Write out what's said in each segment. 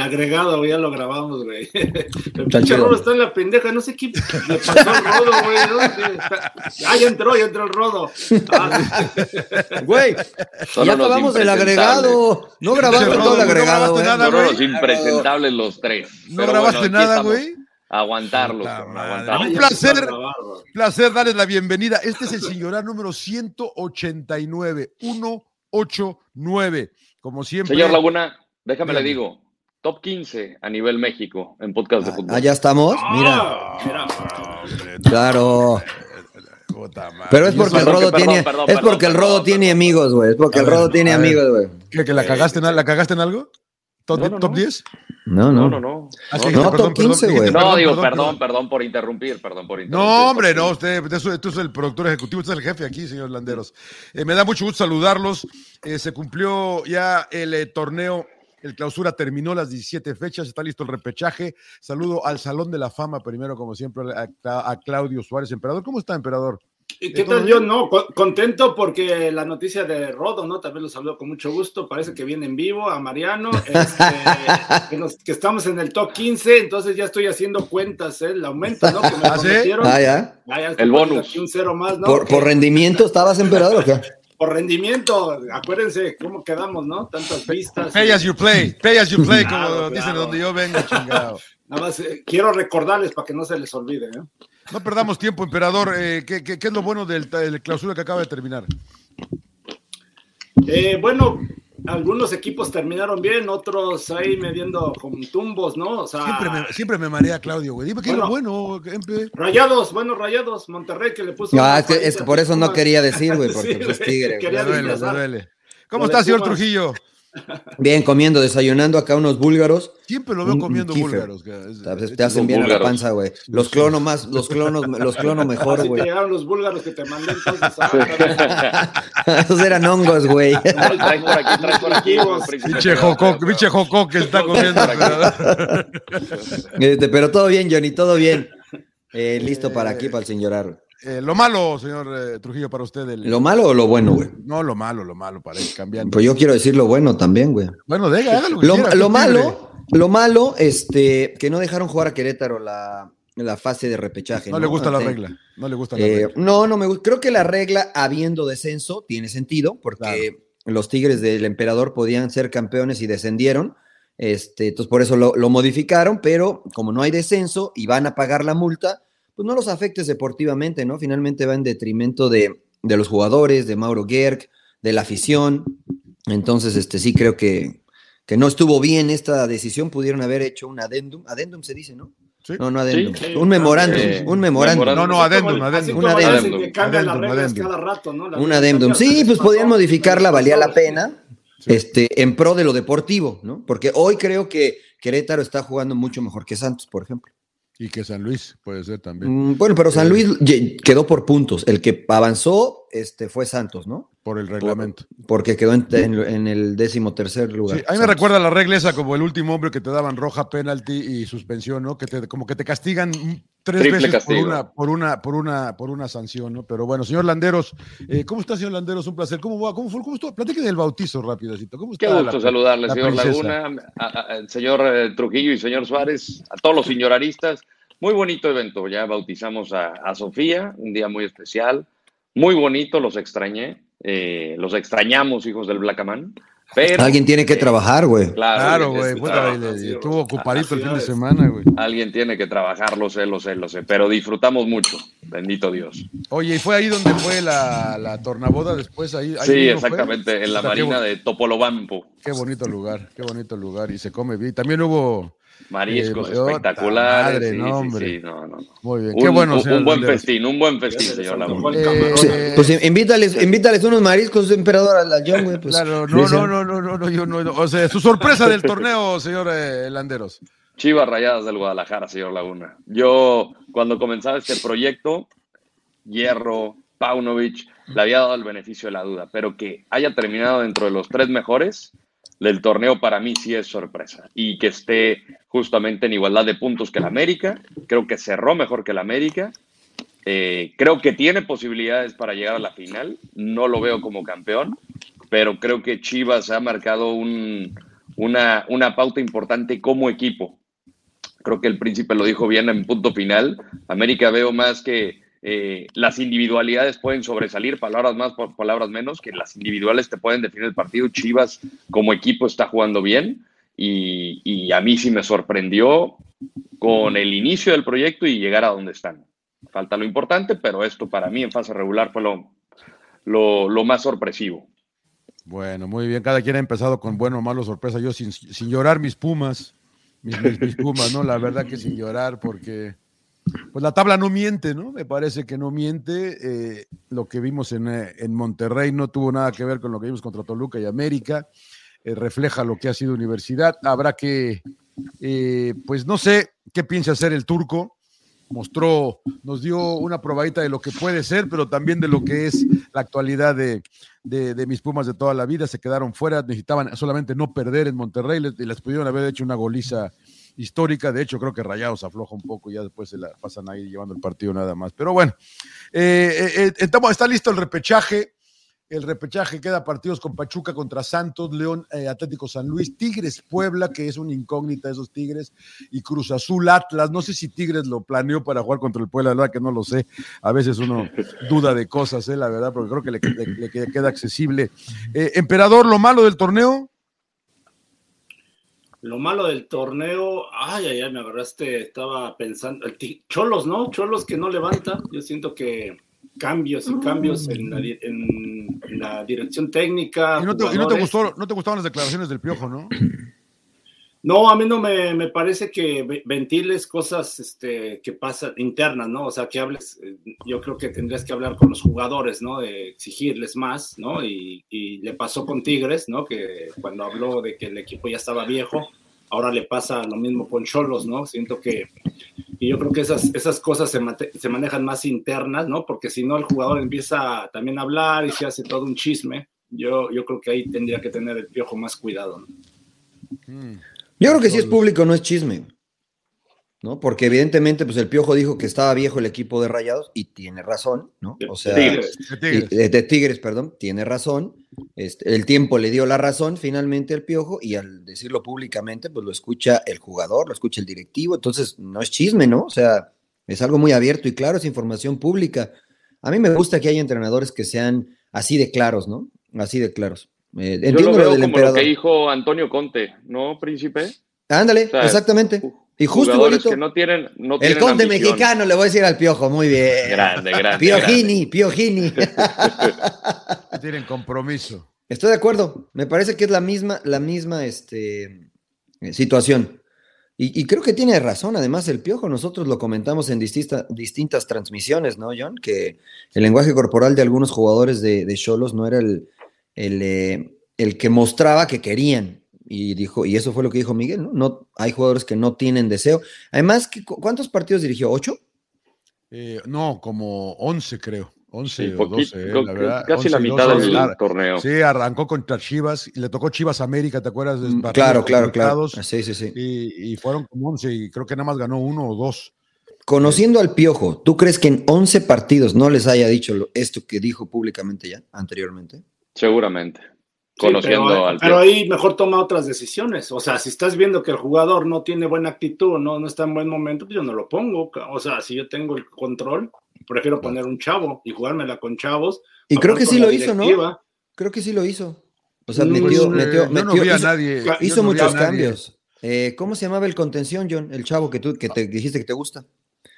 agregado, ya lo grabamos, güey. El pinche Rodo está en la pendeja, no sé qué le pasó al Rodo, güey. Ah, ya entró, ya entró el Rodo. Ah. Güey, ya acabamos el agregado. No grabaste todo el agregado. No grabaste nada, los impresentables los tres. No grabaste nada, güey. Aguantarlo. Un placer, placer darles la bienvenida. Este es el señorar número 189, 189. Como siempre. Señor Laguna, déjame le digo, top 15 a nivel México en podcast de fútbol. Ah, ya estamos. Ah, mira. Claro. Pero es porque el Rodo tiene, es porque el Rodo tiene amigos, güey. Es porque el Rodo tiene amigos, güey. ¿Qué, que la cagaste, en, la cagaste en algo? ¿Top, no, no, top 10? No, no. No, no, no. Ah, no, top 15, güey. No, digo, perdón, perdón por interrumpir, perdón por interrumpir. No, hombre, no, usted, usted es el productor ejecutivo, usted es el jefe aquí, señor Landeros. Eh, me da mucho gusto saludarlos. Eh, se cumplió ya el eh, torneo el clausura terminó las 17 fechas, está listo el repechaje. Saludo al Salón de la Fama, primero, como siempre, a, a Claudio Suárez, emperador. ¿Cómo está, emperador? ¿Qué tal? Yo no, contento porque la noticia de Rodo, ¿no? También lo saludo con mucho gusto. Parece que viene en vivo a Mariano, este, que, estamos en el top 15, entonces ya estoy haciendo cuentas, ¿eh? El aumento, ¿no? Que me ¿Ah, ¿sí? ah, ya. el bonus. Un cero más, ¿no? ¿Por, por rendimiento estabas emperador o qué? Por rendimiento, acuérdense cómo quedamos, ¿no? Tantas vistas. Pay as you play, pay as you play, como dicen donde yo vengo, chingado. Nada más eh, quiero recordarles para que no se les olvide, ¿eh? No perdamos tiempo, emperador. Eh, ¿qué, qué, qué, es lo bueno del, del, clausura que acaba de terminar? Eh, bueno, algunos equipos terminaron bien, otros ahí mediendo con tumbos, ¿no? O sea, siempre, me, siempre me marea Claudio, güey. Dime qué bueno, es lo bueno. Rayados, bueno, Rayados, Monterrey que le puso. No, es que, es que, por eso no quería decir, güey, porque sí, pues tigre. Me duele, me duele. ¿Cómo está, señor Trujillo? Bien, comiendo, desayunando acá unos búlgaros. Siempre lo veo comiendo un, búlgaros. Te, te hacen bien búlgaros. a la panza, güey. Los clono más, los clonos, los clono mejor, güey. te llegaron los búlgaros que te mandé entonces. Esos eran hongos, güey. Trae por aquí, trae por aquí. Pinche que está comiendo. este, pero todo bien, Johnny, todo bien. Eh, listo para aquí, para el sin llorar. Eh, lo malo, señor eh, Trujillo, para usted. El... ¿Lo malo o lo bueno, güey? No, lo malo, lo malo, para ir cambiando. Pues yo quiero decir lo bueno también, güey. Bueno, deja, hágalo. Lo, quiera, lo malo, lo malo, este, que no dejaron jugar a Querétaro la, la fase de repechaje. No, ¿no? le gusta Ante, la regla. No le gusta la eh, regla. No, no me gusta. Creo que la regla, habiendo descenso, tiene sentido, porque claro. los Tigres del Emperador podían ser campeones y descendieron. Este, entonces, por eso lo, lo modificaron, pero como no hay descenso y van a pagar la multa pues no los afectes deportivamente, ¿no? Finalmente va en detrimento de, de los jugadores, de Mauro Gerg, de la afición. Entonces, este sí creo que, que, no estuvo bien esta decisión. Pudieron haber hecho un adendum. Adendum se dice, ¿no? ¿Sí? No, no adendum. Sí, sí. Un memorándum. Eh, un memorándum. No, no, adendum, adendum. Un adendum. Que cambian las reglas cada rato, ¿no? La un adendum. Sí, pues podían modificarla, valía la pena. Este, en pro de lo deportivo, ¿no? Porque hoy creo que Querétaro está jugando mucho mejor que Santos, por ejemplo. Y que San Luis puede ser también. Mm, bueno, pero San Luis quedó por puntos. El que avanzó este, fue Santos, ¿no? Por el reglamento. Por, porque quedó en, en, en, el décimo tercer lugar. Sí, a mí me Santos. recuerda la regla esa como el último hombre que te daban roja, penalti y suspensión, ¿no? Que te, como que te castigan tres Triple veces por una, por una, por una, por una sanción, ¿no? Pero bueno, señor Landeros, eh, ¿cómo está, señor Landeros? Un placer. ¿Cómo va? ¿Cómo fue? ¿Cómo estuvo? Platique del bautizo rápidamente. ¿Cómo está Qué gusto la, saludarle, la señor princesa? Laguna, al señor eh, Trujillo y señor Suárez, a todos los señoraristas. Muy bonito evento, ya bautizamos a, a, Sofía, un día muy especial, muy bonito, los extrañé, eh, los extrañamos, hijos del Blackaman. Pero, Alguien tiene que eh, trabajar, güey. Claro, güey. Claro, estuvo ocupadito el fin de semana, güey. Alguien tiene que trabajar, lo sé, lo sé, lo sé. Pero disfrutamos mucho. Bendito Dios. Oye, ¿y fue ahí donde fue la, la tornaboda después? Ahí, ahí sí, exactamente, fue? en la o sea, marina de Topolobampo. Qué bonito lugar, qué bonito lugar. Y se come bien. También hubo Mariscos eh, espectaculares. Madre, sí, no, hombre. Sí, sí, no, no. Muy bien. Un, Qué bueno, un, un buen festín, un buen festín, señor Laguna. Eh, sí, pues invítales, invítales unos mariscos, emperador, a la John, güey. Pues, claro, no, no, no, no, no, no, yo no, no. O sea, su sorpresa del torneo, señor eh, Landeros. Chivas Rayadas del Guadalajara, señor Laguna. Yo, cuando comenzaba este proyecto, Hierro, Paunovic, le había dado el beneficio de la duda, pero que haya terminado dentro de los tres mejores del torneo para mí sí es sorpresa. Y que esté justamente en igualdad de puntos que el América. Creo que cerró mejor que el América. Eh, creo que tiene posibilidades para llegar a la final. No lo veo como campeón, pero creo que Chivas ha marcado un, una, una pauta importante como equipo. Creo que el príncipe lo dijo bien en punto final. América veo más que eh, las individualidades pueden sobresalir, palabras más, palabras menos, que las individuales te pueden definir el partido. Chivas como equipo está jugando bien y, a mí sí me sorprendió con el inicio del proyecto y llegar a donde están. Falta lo importante, pero esto para mí en fase regular fue lo, lo, más sorpresivo. Bueno, muy bien. Cada quien ha empezado con bueno o malo sorpresa. Yo sin, llorar mis pumas, mis, mis, pumas, ¿no? La verdad que sin llorar porque pues la tabla no miente, ¿no? Me parece que no miente. Eh, lo que vimos en, eh, en, Monterrey no tuvo nada que ver con lo que vimos contra Toluca y América. Eh, refleja lo que ha sido universidad. Habrá que, pues no sé qué piensa hacer el turco. Mostró, nos dio una probadita de lo que puede ser, pero también de lo que es la actualidad de, de, mis Pumas de toda la vida. Se quedaron fuera, necesitaban solamente no perder en Monterrey y les pudieron haber hecho una goliza histórica. De hecho, creo que Rayados afloja un poco y ya después se la pasan ahí llevando el partido nada más. Pero bueno, eh, eh, eh está listo el repechaje. El repechaje queda partidos con Pachuca contra Santos, León, eh, Atlético San Luis, Tigres Puebla, que es una incógnita esos Tigres, y Cruz Azul Atlas. No sé si Tigres lo planeó para jugar contra el Puebla, la verdad que no lo sé. A veces uno duda de cosas, la verdad, porque creo que le, le queda accesible. Emperador, lo malo del torneo, lo malo del torneo, ay, ay, ay, me agarraste, estaba pensando, Cholos, ¿no? Cholos que no levanta, yo siento que cambios y cambios en la, dirección técnica. ¿Y no, te, no te, gustó, no te gustaban las declaraciones del Piojo, no? No, a mí no me, parece que ventiles cosas este, que pasan internas, ¿no? O sea, que hables, eh, yo creo que tendrías que hablar con los jugadores, ¿no? De exigirles más, ¿no? Y, le pasó con Tigres, ¿no? Que cuando habló de que el equipo ya estaba viejo, ahora le pasa lo mismo con Cholos, ¿no? Siento que, y yo creo que esas, esas cosas se, se manejan más internas, ¿no? Porque si no, el jugador empieza también a hablar y se hace todo un chisme. Yo, yo creo que ahí tendría que tener el piojo más cuidado, ¿no? Mm. Yo creo que si es público, no es chisme. ¿no? Porque evidentemente, pues el Piojo dijo que estaba viejo el equipo de Rayados y tiene razón, ¿no? O sea, de Tigres, perdón, tiene razón. Este, el tiempo le dio la razón finalmente al Piojo y al decirlo públicamente, pues lo escucha el jugador, lo escucha el directivo, entonces no es chisme, ¿no? O sea, es algo muy abierto y claro, es información pública. A mí me gusta que haya entrenadores que sean así de claros, ¿no? Así de claros. Eh, Yo lo veo como lo que dijo Antonio Conte, ¿no, príncipe? Ándale, exactamente. Y justo igualito. Que no tienen, no el conde mexicano le voy a decir al piojo, muy bien. Grande, grande. Piojini, Piojini. tienen compromiso. Estoy de acuerdo. Me parece que es la misma, la misma este, situación. Y, creo que tiene razón, además, el piojo. Nosotros lo comentamos en distintas transmisiones, ¿no, John? Que el lenguaje corporal de algunos jugadores de Cholos no era el, eh, el, que mostraba que querían. Y dijo, y eso fue lo que dijo Miguel, ¿no? no hay jugadores que no tienen deseo. Además, ¿cuántos partidos dirigió? ¿Ocho? Eh, no, como once, creo. once o doce, eh, la verdad. Casi la mitad del torneo. Sí, arrancó contra Chivas y le tocó Chivas América, ¿te acuerdas? Mm, claro, claro, claro. Sí, sí, sí. Y, fueron como once y creo que nada más ganó uno o dos. Conociendo al Piojo, ¿tú crees que en once partidos no les haya dicho esto que dijo públicamente ya anteriormente? Seguramente. Conociendo pero, al pero ahí mejor toma otras decisiones. O sea, si estás viendo que el jugador no tiene buena actitud, no, no está en buen momento, pues yo no lo pongo. O sea, si yo tengo el control, prefiero poner un chavo y jugármela con chavos. Y creo que sí lo hizo, ¿no? Creo que sí lo hizo. O sea, metió, metió, metió, hizo, nadie, hizo muchos cambios. Eh, ¿Cómo se llamaba el contención, John? El chavo que tú que te dijiste que te gusta.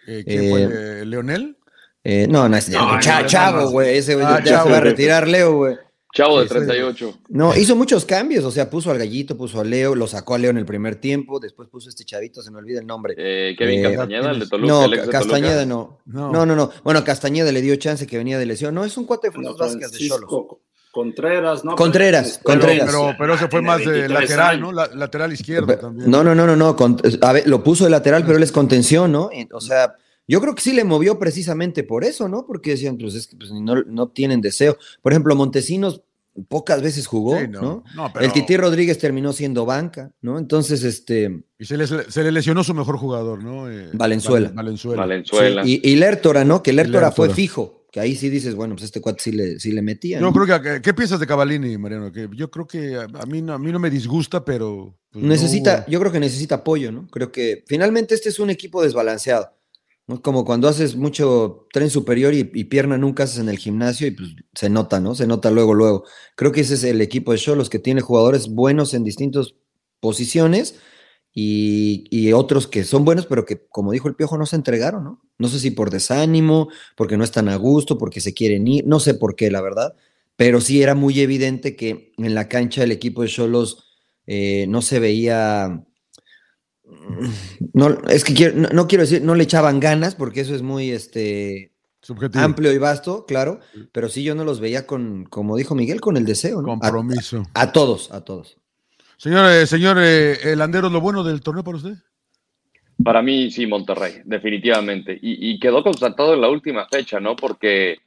Eh, ¿Quién fue? Eh, ¿Leonel? Eh, no, no es no, chavo, güey. Ese güey ah, ya se va a retirar, Leo, güey. Chavo de 38. No, hizo muchos cambios, o sea, puso al gallito, puso a Leo, lo sacó a Leo en el primer tiempo, después puso a este chavito, se me olvida el nombre. Eh, Kevin eh, Castañeda, el de Toluca. No, Castañeda no. no. No, no, Bueno, Castañeda le dio chance que venía de lesión. No, es un cuate de Funes Vázquez de Cholos. Contreras, ¿no? Contreras, Contreras. Pero, pero ese fue más de lateral, ¿no? lateral izquierdo también. No, no, no, no, no. A ver, lo puso de lateral, pero él es contención, ¿no? O sea, yo creo que sí le movió precisamente por eso, ¿no? Porque decían, pues es que pues, no, no tienen deseo. Por ejemplo, Montesinos pocas veces jugó, Sí, ¿no? no, no, pero- El Titi Rodríguez terminó siendo banca, ¿no? Entonces, este, Y se le, se le lesionó su mejor jugador, ¿no? Eh, Valenzuela. Val- Valenzuela. Valenzuela. sí, y, y Lertora, ¿no? Que Lertora fue Lertora. fijo, que ahí sí dices, bueno, pues este cuate sí le, sí le metía. Yo ¿no? creo que, ¿qué piensas de Cavallini, Mariano? Que yo creo que a, a mí, no, a mí no me disgusta, pero... pues, Necesita, yo creo que necesita apoyo, ¿no? Creo que finalmente este es un equipo desbalanceado. Como cuando haces mucho tren superior y, pierna nunca haces en el gimnasio y pues se nota, ¿no? Se nota luego, luego. Creo que ese es el equipo de Cholos que tiene jugadores buenos en distintas posiciones y, y otros que son buenos, pero que, como dijo el Piojo, no se entregaron, ¿no? No sé si por desánimo, porque no están a gusto, porque se quieren ir, no sé por qué, la verdad. Pero sí era muy evidente que en la cancha el equipo de Cholos eh, no se veía. No, es que quiero- no, no quiero decir, no le echaban ganas, porque eso es muy este, Subjetivo. amplio y vasto, claro, pero sí yo no los veía con, como dijo Miguel, con el deseo, ¿no? A- Compromiso. A, todos, a todos. Señor, señor eh, Landeros, ¿lo bueno del torneo para usted? Para mí, sí, Monterrey, definitivamente. Y, y quedó constatado en la última fecha, ¿no? Porque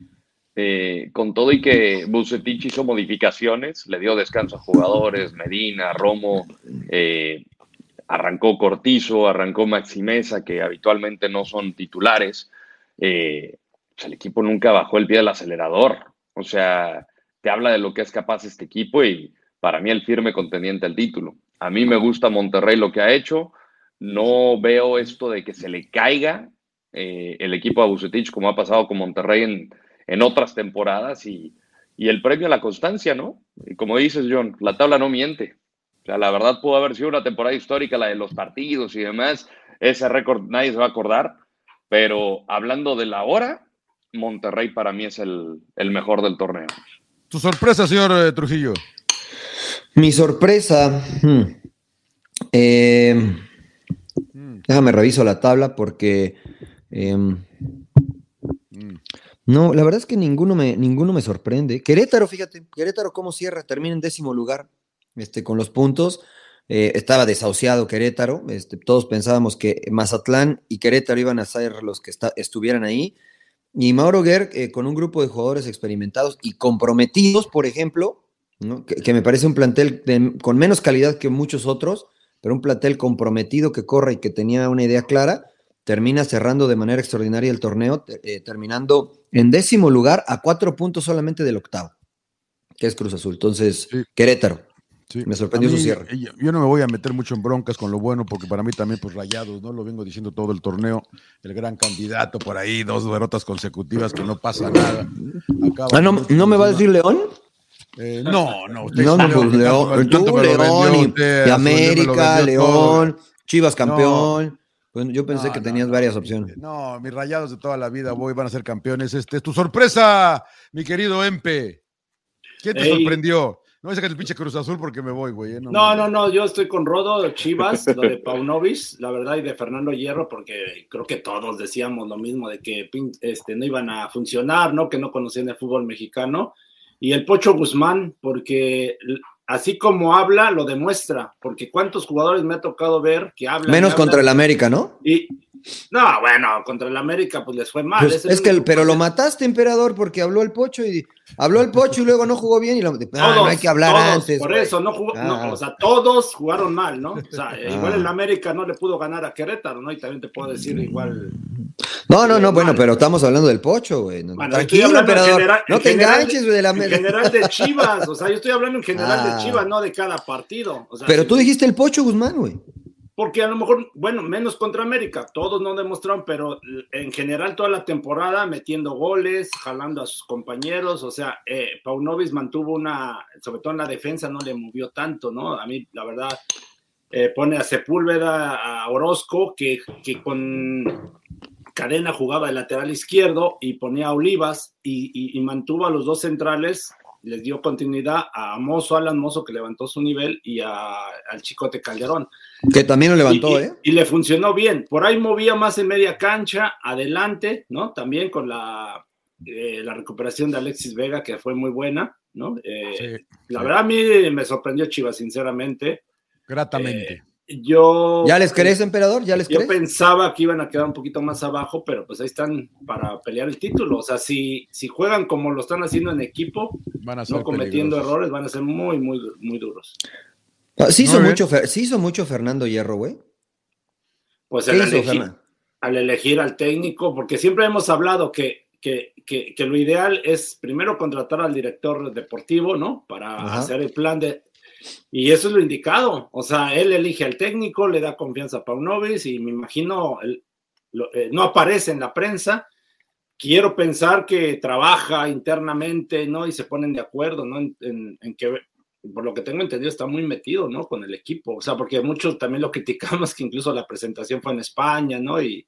eh, con todo y que Bucetich hizo modificaciones, le dio descanso a jugadores, Medina, Romo, eh, arrancó Cortizo, arrancó Maximeza, que habitualmente no son titulares. eh, pues el equipo nunca bajó el pie del acelerador. O sea, te habla de lo que es capaz este equipo y para mí el firme contendiente al título. A mí me gusta Monterrey lo que ha hecho. No veo esto de que se le caiga eh, el equipo a Bucetich como ha pasado con Monterrey en, en otras temporadas y, y el premio a la constancia, ¿no? Y como dices, John, la tabla no miente. O sea, la verdad pudo haber sido una temporada histórica, la de los partidos y demás. Ese récord nadie se va a acordar. Pero hablando de la hora, Monterrey para mí es el, el mejor del torneo. Tu sorpresa, señor eh, Trujillo. Mi sorpresa. hmm, eh, Mm, déjame reviso la tabla porque. em, mm. no, la verdad es que ninguno me, ninguno me sorprende. Querétaro, fíjate, Querétaro cómo cierra, termina en décimo lugar este, con los puntos. Eh, estaba desahuciado Querétaro. Este, todos pensábamos que Mazatlán y Querétaro iban a ser los que está- estuvieran ahí. Y Mauro Guerr, eh, con un grupo de jugadores experimentados y comprometidos, por ejemplo, ¿no? que, que me parece un plantel de- con menos calidad que muchos otros, pero un plantel comprometido que corre y que tenía una idea clara, termina cerrando de manera extraordinaria el torneo, eh, terminando en décimo lugar a cuatro puntos solamente del octavo, que es Cruz Azul. Entonces, Sí. Querétaro. Sí. Me sorprendió su cierre. eh, Yo no me voy a meter mucho en broncas con lo bueno, porque para mí también, pues rayados, ¿no? Lo vengo diciendo todo el torneo. El gran candidato por ahí, dos derrotas consecutivas que no pasa nada. Acaba Ah, no, ¿no me va a decir. León? Eh, no, no, usted No, no, pues León, tú, vendió León, y, usted, América, todo. León, Chivas campeón. Pues yo pensé No, que tenías no, varias opciones. No, mis rayados de toda la vida, voy, van a ser campeones. Este es tu sorpresa, mi querido Empe. ¿Quién te Ey. sorprendió? No me saques el pinche Cruz Azul porque me voy, güey. eh, No, no, no, yo estoy con Rodo, Chivas, lo de Paunovis, la verdad, y de Fernando Hierro, porque creo que todos decíamos lo mismo de que este, no iban a funcionar, ¿no? Que no conocían el fútbol mexicano. Y el Pocho Guzmán, porque así como habla, lo demuestra, porque cuántos jugadores me ha tocado ver que hablan. Menos hablan, contra el América, ¿no? Y, no, bueno, contra el América, pues les fue mal. Pues, es que, el- pero lo mataste, emperador, porque habló el pocho y habló el pocho y luego no jugó bien y lo, Ay, no hay que hablar todos, antes. Por güey. eso, no jugó, no, Ah. o sea, todos jugaron mal, ¿no? O sea, Ah. igual el América no le pudo ganar a Querétaro, ¿no? Y también te puedo decir igual. No, no, no, Mal. bueno, pero estamos hablando del pocho, güey. No, Bueno, Tranquilo, emperador. general- no te general- enganches, güey, de la En general de Chivas, o sea, yo estoy hablando en general Ah. de Chivas, no de cada partido. O sea, Pero tú dijiste el pocho Guzmán, güey. Porque a lo mejor, bueno, menos contra América, todos no demostraron, pero en general toda la temporada metiendo goles, jalando a sus compañeros, o sea, eh, Paunovic mantuvo una, sobre todo en la defensa, no le movió tanto, ¿no? A mí, la verdad, eh, pone a Sepúlveda, a Orozco, que, que con Cadena jugaba de lateral izquierdo y ponía a Olivas y, y- y mantuvo a los dos centrales, les dio continuidad a Mozo, Alan Mozo, que levantó su nivel, y a- al Chicote Calderón. Que también lo levantó, y, y- ¿eh? y le funcionó bien. Por ahí movía más en media cancha, adelante, ¿no? También con la, eh, la recuperación de Alexis Vega, que fue muy buena, ¿no? Eh, Sí, la sí. verdad, a mí me sorprendió Chivas, sinceramente. gratamente. Eh, yo. ¿Ya les crees, emperador? ¿Ya les Yo crees? pensaba que iban a quedar un poquito más abajo, pero pues ahí están para pelear el título. O sea, si, si juegan como lo están haciendo en equipo, Van a ser no cometiendo peligrosos. errores, van a ser muy, muy, muy duros. Ah, Sí hizo, mucho, sí hizo mucho Fernando Hierro, güey. Pues ¿Qué al hizo, elegir, al elegir al técnico, porque siempre hemos hablado que, que, que, que lo ideal es primero contratar al director deportivo, ¿no? Para Ajá. hacer el plan de... Y eso es lo indicado. O sea, él elige al técnico, le da confianza a Paunovic y me imagino, lo- eh, no aparece en la prensa. Quiero pensar que trabaja internamente, ¿no? Y se ponen de acuerdo, ¿no? En, en- en que, por lo que tengo entendido, está muy metido, ¿no? Con el equipo. O sea, porque muchos también lo criticamos, que incluso la presentación fue en España, ¿no? Y,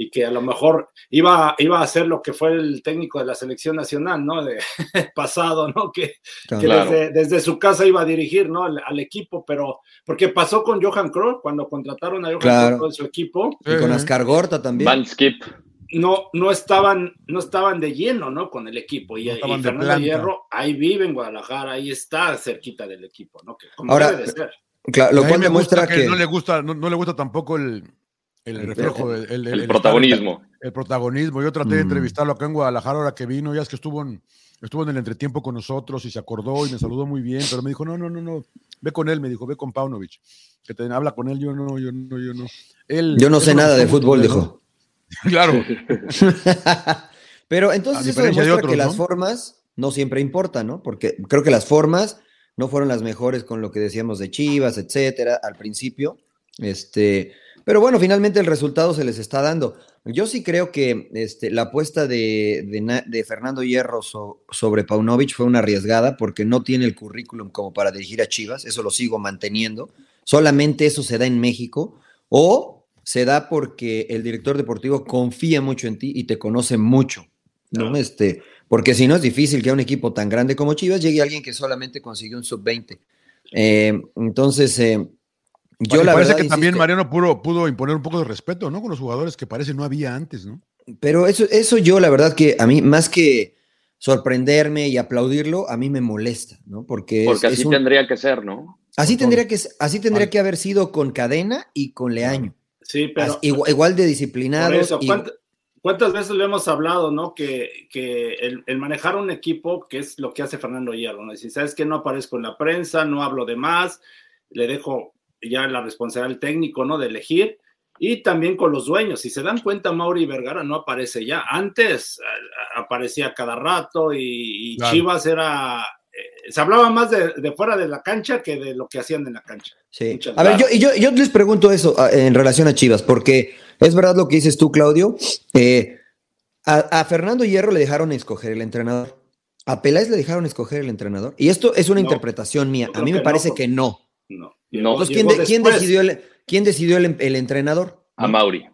y que a lo mejor iba, iba a ser lo que fue el técnico de la selección nacional, ¿no? De pasado, ¿no? Que, que desde, desde su casa iba a dirigir, ¿no? Al, al equipo, pero porque pasó con Johan Cruyff cuando contrataron a Johan Claro. Cruyff en su equipo, Y con Ascar Gorta también. Van Skip. no, no estaban, no estaban de lleno, ¿no? Con el equipo. Y, No y Fernando. Hierro ahí vive en Guadalajara, ahí está cerquita del equipo, ¿no? Que como Ahora, debe de ser. Claro, lo cual demuestra que, no le gusta, no, no le gusta tampoco el, el reflejo, el, el- el El protagonismo. estar- el protagonismo. Yo traté de Mm. entrevistarlo acá en Guadalajara ahora que vino, ya es que estuvo en, estuvo en el entretiempo con nosotros y se acordó y me saludó muy bien, pero me dijo, no, no, no, no, ve con él, me dijo, ve con Paunovic, que te habla con él, yo no, yo no, yo no. Él, yo no sé nada de fútbol, dijo. Claro, Pero entonces eso de demuestra otros, que las formas no siempre importan, ¿no? Porque creo que las formas no fueron las mejores con lo que decíamos de Chivas, etcétera, al principio. Este, pero bueno, finalmente el resultado se les está dando. Yo sí creo que este, la apuesta de, de Na- de Fernando Hierro so- sobre Paunovic fue una arriesgada porque no tiene el currículum como para dirigir a Chivas, eso lo sigo manteniendo. Solamente eso se da en México o se da porque el director deportivo confía mucho en ti y te conoce mucho. ¿no? Claro. Este, porque si no es difícil que a un equipo tan grande como Chivas llegue alguien que solamente consiguió un sub-20. Eh, entonces, eh, yo la parece verdad. que también insisto, Mariano pudo, pudo imponer un poco de respeto, ¿no? Con los jugadores que parece no había antes, ¿no? Pero eso, eso yo, la verdad, que a mí, más que sorprenderme y aplaudirlo, a mí me molesta, ¿no? Porque, es- Porque es así un- tendría que ser, ¿no? así tendría que así tendría Vale. que haber sido con Cadena y con Leaño. Sí, pero As- igual, igual de disciplinados. eso, y- ¿cuánt- ¿cuántas veces lo hemos hablado, no? Que, que el, el manejar un equipo, que es lo que hace Fernando Hierro, ¿no? Decir, ¿sabes que No aparezco en la prensa, no hablo de más, le dejo ya la responsabilidad al técnico, ¿no? De elegir. Y también con los dueños. Si se dan cuenta, Mauri Vergara no aparece ya. Antes eh, aparecía cada rato y, y Claro. Chivas era. eh, se hablaba más de, de fuera de la cancha que de lo que hacían en la cancha. Sí. Muchas A ver, yo, yo, yo les pregunto eso a- en relación a Chivas, porque es verdad lo que dices tú, Claudio. eh, a, a Fernando Hierro le dejaron escoger el entrenador. A Peláez le dejaron escoger el entrenador. Y esto es una No, interpretación mía. yo A mí me no, parece que no. No. No. Entonces, ¿quién, Llegó de- quién decidió, el, quién decidió el, el entrenador? A Mauri.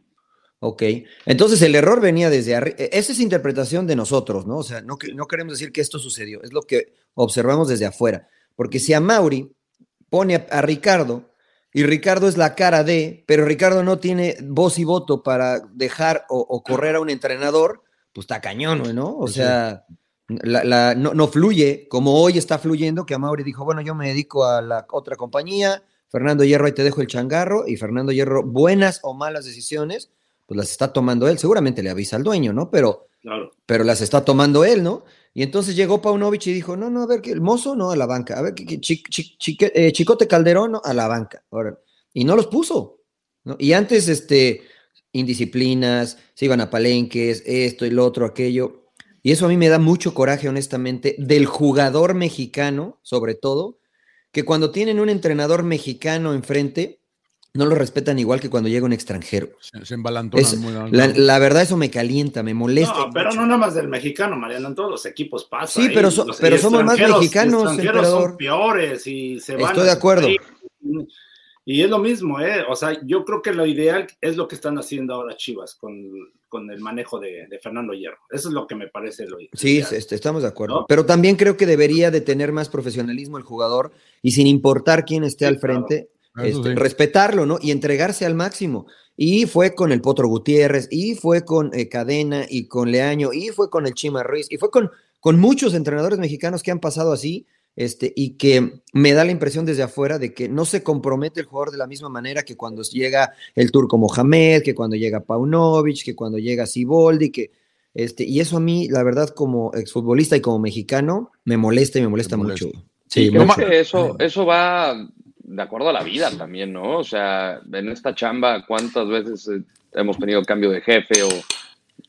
Ok, entonces el error venía desde arriba. Esa es interpretación de nosotros, ¿no? O sea, no, que- no queremos decir que esto sucedió, es lo que observamos desde afuera. Porque si a Mauri pone a, a Ricardo y Ricardo es la cara de, pero Ricardo no tiene voz y voto para dejar o, o correr a un entrenador, pues está cañón, ¿no? O Pues sí. La- la- no, no fluye como hoy está fluyendo, que a Mauri dijo, bueno, yo me dedico a la otra compañía, Fernando Hierro, ahí te dejo el changarro, y Fernando Hierro, buenas o malas decisiones, pues las está tomando él. Seguramente le avisa al dueño, ¿no? Pero, Claro. pero las está tomando él, ¿no? Y entonces llegó Paunovic y dijo, no, no, a ver, que el mozo, no, a la banca. A ver, que, Chique- eh, Chicote Calderón, no, a la banca. Ahora, y no los puso, ¿no? Y antes, este, indisciplinas, se iban a palenques, esto y lo otro, aquello. Y eso a mí me da mucho coraje, honestamente, del jugador mexicano, sobre todo, que cuando tienen un entrenador mexicano enfrente, no lo respetan igual que cuando llega un extranjero. Se, se embalantonan Es- muy La, la verdad, eso me calienta, me molesta. No, pero mucho. no nada más del mexicano, Mariano, en todos los equipos pasa. Sí, pero so- Los- pero somos más mexicanos, extranjeros emperador. son peores y se van Estoy de acuerdo. Y es lo mismo, ¿eh? O sea, yo creo que lo ideal es lo que están haciendo ahora Chivas con, con el manejo de, de Fernando Hierro. Eso es lo que me parece lo Sí, este, estamos de acuerdo. ¿No? Pero también creo que debería de tener más profesionalismo el jugador y sin importar quién esté Sí, al frente, Eso este, sí. respetarlo, ¿no? Y entregarse al máximo. Y fue con el Potro Gutiérrez, y fue con eh, Cadena, y con Leaño, y fue con el Chima Ruiz, y fue con, con muchos entrenadores mexicanos que han pasado así este, y que me da la impresión desde afuera de que no se compromete el jugador de la misma manera que cuando llega el turco Mohamed, que cuando llega Paunovic, que cuando llega Siboldi, que este, y eso a mí, la verdad, como exfutbolista y como mexicano, me molesta y me molesta, mucho. Sí, creo que eso, eso va de acuerdo a la vida también, ¿no? O sea, en esta chamba, ¿cuántas veces eh, hemos tenido cambio de jefe o,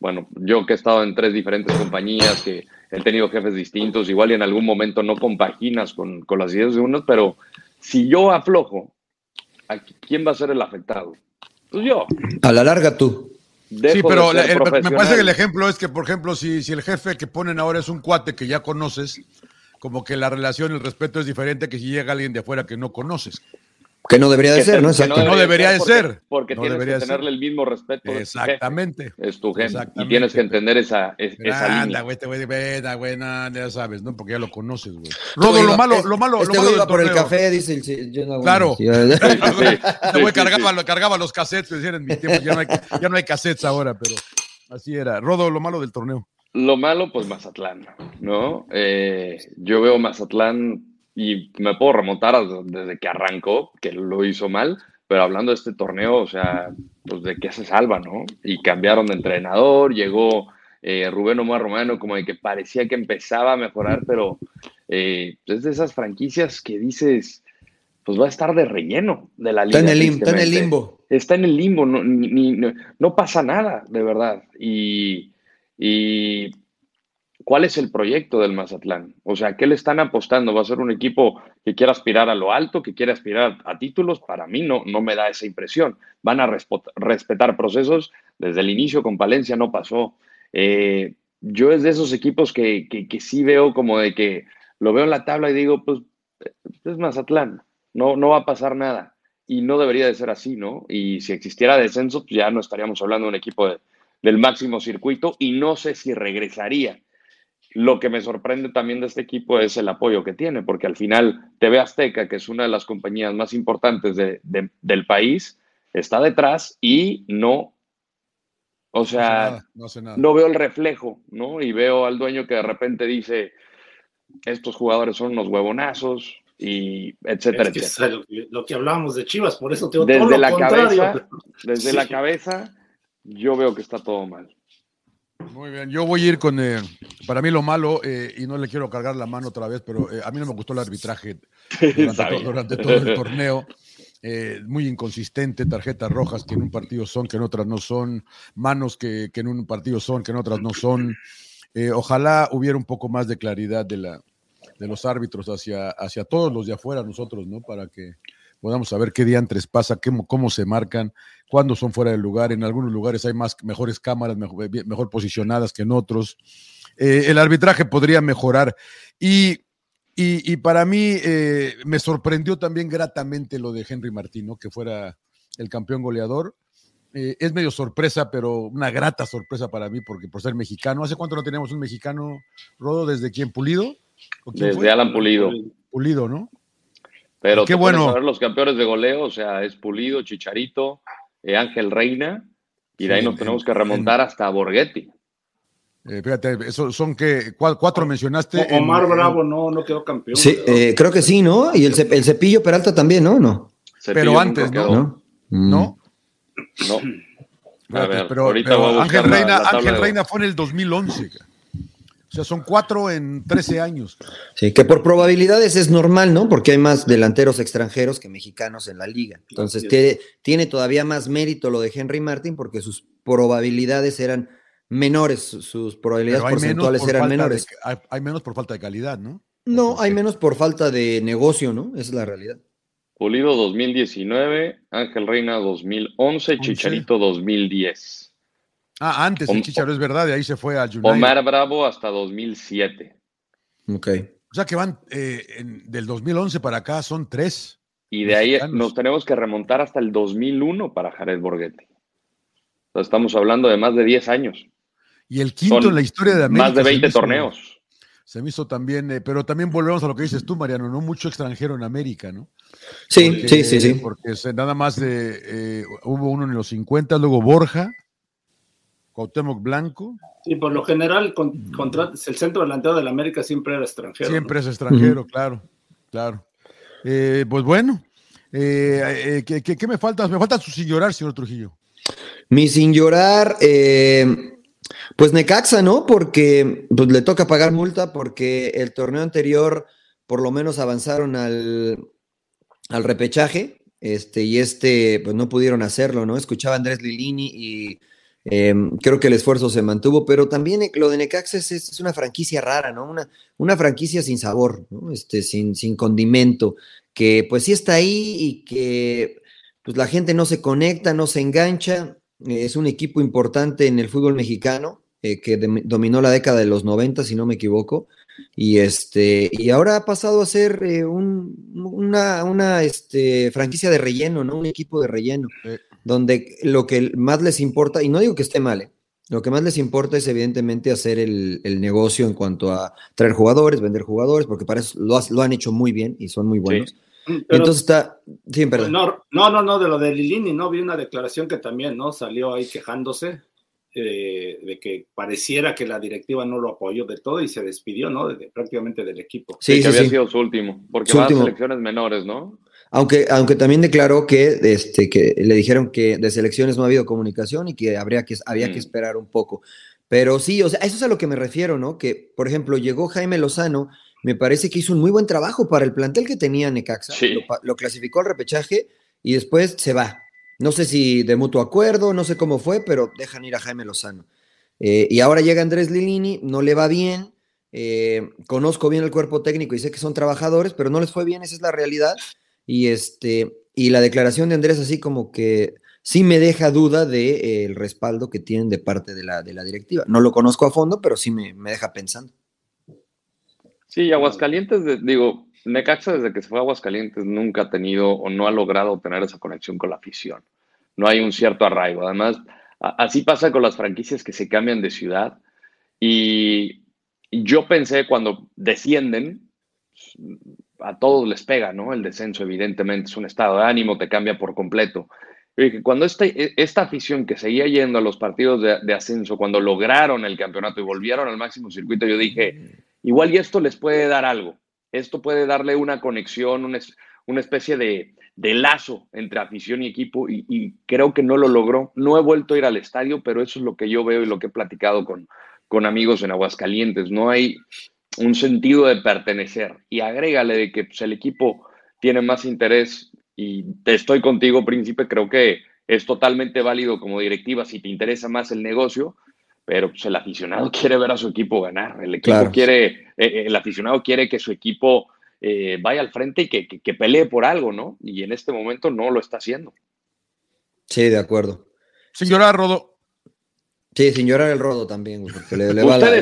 bueno, yo que he estado en tres diferentes compañías, que he tenido jefes distintos, igual y en algún momento no compaginas con, con las ideas de unos, pero si yo aflojo, ¿quién va a ser el afectado? Pues yo. A la larga tú. sí, pero me parece que el ejemplo es que, por ejemplo, si, si el jefe que ponen ahora es un cuate que ya conoces, como que la relación, el respeto es diferente que si llega alguien de afuera que no conoces. Que no debería de ser, ¿no? Que no debería, de ser. Porque tienes que tenerle el mismo respeto. Exactamente. Es tu jefe. Y tienes que entender esa, esa línea. güey, este güey, güey, ya sabes, ¿no? Porque ya lo conoces, güey. Rodo, lo malo, lo malo, este lo malo iba por el café, dice el yo Claro. Este güey cargaba, cargaba los cassettes, decían en mi tiempo, ya no, hay, ya no hay cassettes ahora, pero así era. Rodo, lo malo del torneo. Lo malo, pues Mazatlán, ¿no? Eh, yo veo Mazatlán y me puedo remontar desde que arrancó, que lo hizo mal, pero hablando de este torneo, o sea, pues de qué se salva, ¿no? Y cambiaron de entrenador, llegó eh, Rubén Omar Romano, como de que parecía que empezaba a mejorar, pero eh, es de esas franquicias que dices, pues va a estar de relleno de la liga. Está en el, está en el limbo. Está en el limbo, no, no pasa nada, de verdad. Y, y ¿Cuál es el proyecto del Mazatlán? O sea, ¿qué le están apostando? ¿Va a ser un equipo que quiera aspirar a lo alto, que quiere aspirar a títulos? Para mí no, no me da esa impresión. Van a respetar procesos. Desde el inicio con Palencia no pasó. Eh, yo es de esos equipos que, que, sí veo como de que lo veo en la tabla y digo, pues es Mazatlán, no, no va a pasar nada. Y no debería de ser así, ¿no? Y si existiera descenso, pues ya no estaríamos hablando de un equipo del máximo circuito y no sé si regresaría lo que me sorprende también de este equipo es el apoyo que tiene, porque al final TV Azteca, que es una de las compañías más importantes del país, está detrás y no, o sea, no, veo el reflejo, ¿no? Y veo al dueño que de repente dice, estos jugadores son unos huevonazos y etcétera, etcétera. Lo que hablábamos de Chivas, por eso te desde la cabeza, Desde la cabeza, yo veo que está todo mal. Muy bien, yo voy a ir con, eh, para mí lo malo, eh, y no le quiero cargar la mano otra vez, pero eh, a mí no me gustó el arbitraje durante, todo el torneo. muy inconsistente, tarjetas rojas que en un partido son, que en otras no son, manos que, que en un partido son, que en otras no son. ojalá hubiera un poco más de claridad de, la, de los árbitros hacia, hacia todos los de afuera, nosotros, ¿no? Para que podamos saber qué diantres pasa, qué, cómo se marcan, cuándo son fuera del lugar. En algunos lugares hay más, mejores cámaras, mejor, posicionadas que en otros. Eh, el arbitraje podría mejorar. Y, y, para mí eh, me sorprendió también gratamente lo de Henry Martino, que fuera el campeón goleador. Eh, es medio sorpresa, pero una grata sorpresa para mí, porque por ser mexicano. ¿Hace cuánto no teníamos un mexicano, Rodo? ¿Desde quién? ¿Pulido? Desde Alan Pulido. Pulido, ¿no? Pero qué bueno. A ver los campeones de goleo, o sea, es Pulido, Chicharito, eh, Ángel Reina, y de ahí nos tenemos que remontar hasta Borghetti. Eh, fíjate, eso son que cuatro mencionaste. Omar Bravo no, no quedó campeón. Sí, eh, creo que sí, ¿no? Y el, Cepillo Peralta también, ¿no? no. pero antes, ¿no? ¿No? No. pero, Ángel, Reina, Ángel Reina fue en el 2011. O sea, son cuatro en 13 años. Sí, que por probabilidades es normal, ¿no? Porque hay más delanteros extranjeros que mexicanos en la liga. Entonces, tiene, todavía más mérito lo de Henry Martin porque sus probabilidades eran menores, sus probabilidades porcentuales eran menores. hay, menos por falta de calidad, ¿no? No, hay menos por falta de negocio, ¿no? Esa es la realidad. Pulido 2019, Ángel Reina 2011, Chicharito 2010. Ah, antes el Chicharo, es verdad, y ahí se fue al United. Omar Bravo hasta 2007. Ok. O sea que van eh, del 2011 para acá, son tres. Y de ahí nos tenemos que remontar hasta el 2001 para Jared Borghetti. estamos hablando de más de 10 años. Y el quinto en la historia de América. Más de 20 torneos. Se me hizo también, eh, pero también volvemos a lo que dices tú, Mariano, no mucho extranjero en América, ¿no? Sí, sí, sí, sí. Porque nada más de, eh, hubo uno en los 50, luego Borja, Cuauhtémoc Blanco. Sí, por lo general, con, contra, el centro delantero del América siempre era extranjero. Siempre es extranjero, claro, claro. Eh, pues bueno, eh, eh, ¿qué, qué, me falta? Me falta su sin llorar, señor Trujillo. Mi sin llorar, pues Necaxa, ¿no? Porque pues, le toca pagar multa porque el torneo anterior por lo menos avanzaron al, al repechaje, este, y este, pues no pudieron hacerlo, ¿no? Escuchaba a Andrés Lilini y em, creo que el esfuerzo se mantuvo, pero también lo de Necaxa es, una franquicia rara, ¿no? Una, una franquicia sin sabor, ¿no? Este, sin, sin condimento, que pues sí está ahí y que pues la gente no se conecta, no se engancha, es un equipo importante en el fútbol mexicano, eh, que dominó la década de los 90, si no me equivoco, y este, y ahora ha pasado a ser eh, una, una este, franquicia de relleno, ¿no? Un equipo de relleno, donde lo que más les importa, y no digo que esté mal, ¿eh? lo que más les importa es evidentemente hacer el, negocio en cuanto a traer jugadores, vender jugadores, porque para eso lo, han hecho muy bien y son muy buenos. Entonces está, sí, perdón. No, no, no, de lo de Lilini, ¿no? Vi una declaración que también, ¿no? Salió ahí quejándose de, que pareciera que la directiva no lo apoyó de todo y se despidió, ¿no? De, prácticamente del equipo. Sí, que había sido su último, porque va a selecciones menores, ¿no? Aunque, aunque también declaró que, este, que le dijeron que de selecciones no ha habido comunicación y que, habría que había que mm. esperar un poco. Pero sí, o sea, eso es a lo que me refiero, ¿no? Que, por ejemplo, llegó Jaime Lozano, me parece que hizo un muy buen trabajo para el plantel que tenía Necaxa, lo clasificó al repechaje y después se va. No sé si de mutuo acuerdo, no sé cómo fue, pero dejan ir a Jaime Lozano. Eh, y ahora llega Andrés Lilini, no le va bien. Eh, conozco bien el cuerpo técnico y sé que son trabajadores, pero no les fue bien, esa es la realidad. Y, este, y la declaración de Andrés así como que sí me deja duda del de, eh, respaldo que tienen de parte de la, de la directiva. No lo conozco a fondo, pero sí me, me deja pensando. Sí, Aguascalientes, digo, Necaxa desde que se fue a Aguascalientes nunca ha tenido o no ha logrado tener esa conexión con la afición. No hay un cierto arraigo. Además, así pasa con las franquicias que se cambian de ciudad. Y yo pensé cuando descienden, a todos les pega, ¿no? El descenso, evidentemente, es un estado de ánimo, te cambia por completo. Y cuando este, esta afición que seguía yendo a los partidos de, de, ascenso, cuando lograron el campeonato y volvieron al máximo circuito, yo dije, igual y esto les puede dar algo esto puede darle una conexión, una, especie de, lazo entre afición y equipo y, creo que no lo logró. No he vuelto a ir al estadio, pero eso es lo que yo veo y lo que he platicado con, con amigos en Aguascalientes. No hay un sentido de pertenecer y agrégale de que pues, el equipo tiene más interés y estoy contigo, príncipe, creo que es totalmente válido como directiva si te interesa más el negocio, pero pues, el aficionado quiere ver a su equipo ganar, el equipo quiere, eh, eh, el aficionado quiere que su equipo eh, vaya al frente y que, que, pelee por algo, ¿no? Y en este momento no lo está haciendo. Sí, de acuerdo. Señora Rodo, Sí, sin llorar el rodo también, ustedes,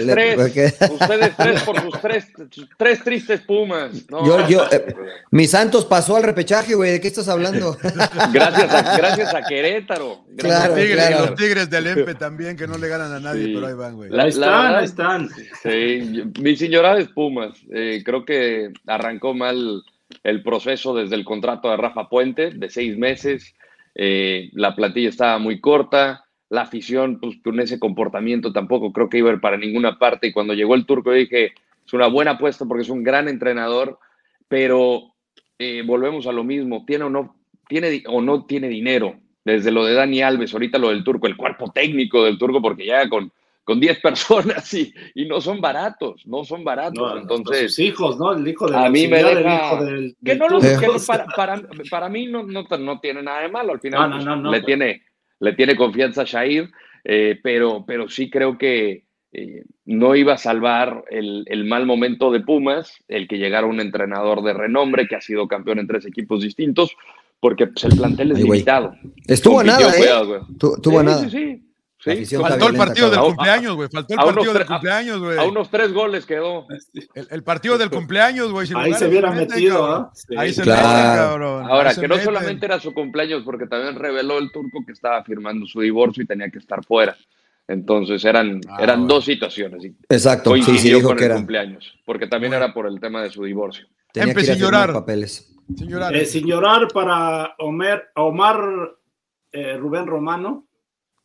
tres, ustedes tres por sus tres, tres tristes pumas. yo, yo, eh, mi Santos pasó al repechaje, güey, ¿de qué estás hablando? gracias, a, gracias a Querétaro. claro, los, tigres, claro. los tigres del EMPE también, que no le ganan a nadie, pero ahí van, güey. ahí están, ahí están. Sí, mi sin llorar es Pumas. Eh, creo que arrancó mal el proceso desde el contrato de Rafa Puente, de seis meses. Eh, la plantilla estaba muy corta la afición, pues con ese comportamiento tampoco creo que iba a ir para ninguna parte. Y cuando llegó el turco dije, es una buena apuesta porque es un gran entrenador, pero eh, volvemos a lo mismo, tiene o no tiene o no tiene dinero. Desde lo de Dani Alves, ahorita lo del turco, el cuerpo técnico del turco, porque ya con, con 10 personas y, y, no son baratos, no son baratos. Entonces, sus hijos, ¿no? El hijo de a mí me deja, que no para, para, mí no, no, no, tiene nada de malo. Al final le tiene le tiene confianza a Shair, eh, pero, pero sí creo que eh, no iba a salvar el, mal momento de Pumas, el que llegara un entrenador de renombre que ha sido campeón en tres equipos distintos, porque pues, el plantel es limitado. Estuvo a nada, ¿eh? Estuvo a nada. Sí, sí. Faltó el partido del cumpleaños, güey. Faltó el partido del cumpleaños, güey. A unos tres goles quedó. El, partido del cumpleaños, güey. Ahí se hubiera metido, Ahí se claro. mete, cabrón. Ahora, que no solamente era su cumpleaños, porque también reveló el turco que estaba firmando su divorcio y tenía que estar fuera. Entonces eran, ah, eran dos situaciones. Exacto, sí, sí, dijo con que el era. cumpleaños, porque también era por el tema de su divorcio. Tenía que sin llorar. Papeles. Sin llorar. Eh, sin llorar para Omar, Omar eh, Rubén Romano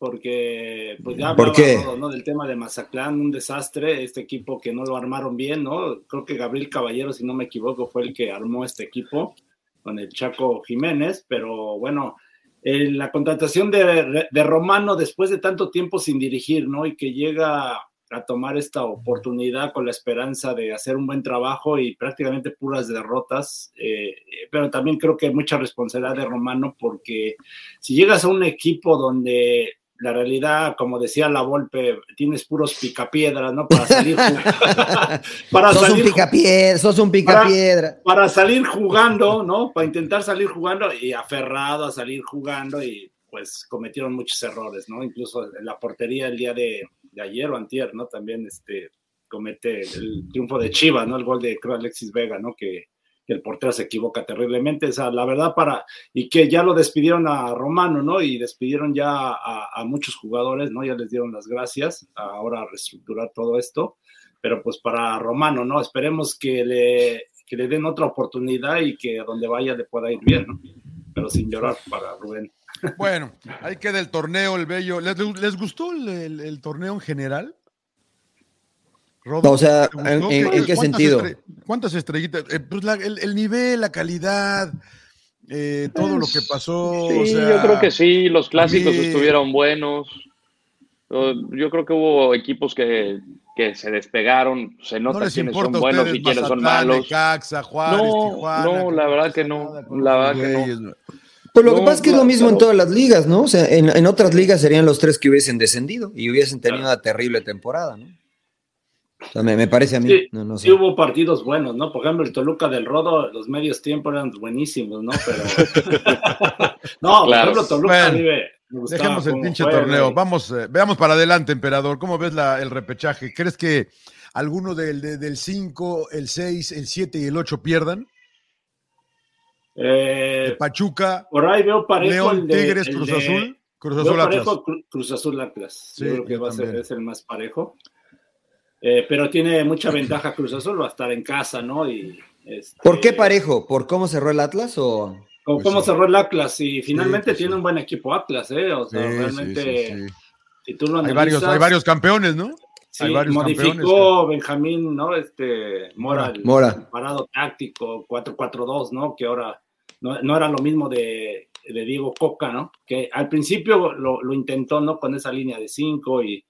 porque pues ya ¿Por qué? todo, ¿no? Del tema de Mazatlán, un desastre, este equipo que no lo armaron bien, ¿no? Creo que Gabriel Caballero, si no me equivoco, fue el que armó este equipo con el Chaco Jiménez, pero bueno, eh, la contratación de, de, Romano después de tanto tiempo sin dirigir, ¿no? Y que llega a tomar esta oportunidad con la esperanza de hacer un buen trabajo y prácticamente puras derrotas, eh, pero también creo que hay mucha responsabilidad de Romano porque si llegas a un equipo donde la realidad, como decía la Volpe, tienes puros picapiedras, ¿no? Para salir para sos salir, un picapiedra, sos un picapiedra. Para, para, salir jugando, ¿no? Para intentar salir jugando y aferrado a salir jugando y pues cometieron muchos errores, ¿no? Incluso en la portería el día de, de ayer o antier, ¿no? También este comete el triunfo de Chivas, ¿no? El gol de creo Alexis Vega, ¿no? Que, el portero se equivoca terriblemente. O sea, la verdad para, y que ya lo despidieron a Romano, ¿no? Y despidieron ya a, muchos jugadores, ¿no? Ya les dieron las gracias, ahora reestructurar todo esto, pero pues para Romano, ¿no? Esperemos que le, que le den otra oportunidad y que donde vaya le pueda ir bien, ¿no? Pero sin llorar para Rubén. Bueno, ahí queda el torneo, el bello. ¿Les, les gustó el torneo en general? O sea, ¿en, qué sentido? ¿Cuántas estrellitas? Eh, pues el, nivel, la calidad, eh, todo lo que pasó. Sí, yo creo que sí, los clásicos estuvieron buenos. Yo creo que hubo equipos que, que se despegaron, se nota quiénes son buenos y quiénes son malos. no, no, la verdad que no. La verdad que no. Pues lo que pasa es que es lo mismo en todas las ligas, ¿no? O sea, en, en, otras ligas serían los tres que hubiesen descendido y hubiesen tenido una terrible temporada, ¿no? Me, parece a mí. Sí, no, sí, hubo partidos buenos, ¿no? Por ejemplo, el Toluca del Rodo, los medios tiempos eran buenísimos, ¿no? Pero. no, por ejemplo, Toluca vive. Dejemos el pinche torneo. Vamos, eh, veamos para adelante, emperador. ¿Cómo ves la, el repechaje? ¿Crees que alguno del 5, el 6, el 7 y el 8 pierdan? Eh, Pachuca. Por ahí veo parejo. León, Tigres, Cruz Azul. Cruz Azul Atlas. Cruz Azul Atlas. Sí, Yo creo que va a ser es el más parejo. Eh, pero tiene mucha ventaja Cruz Azul, va a estar en casa, ¿no? Y, este, ¿Por qué parejo? ¿Por cómo cerró el Atlas o...? Pues cómo cerró el Atlas y finalmente pues tiene un buen equipo Atlas, ¿eh? O sea, realmente, si tú lo analizas, hay, varios, hay varios campeones, ¿no? Sí, modificó Benjamín, ¿no? Este, Mora, Mora. parado táctico, 4-4-2, ¿no? Que ahora no, no, era lo mismo de, de, Diego Coca, ¿no? Que al principio lo, lo intentó, ¿no? Con esa línea de 5 y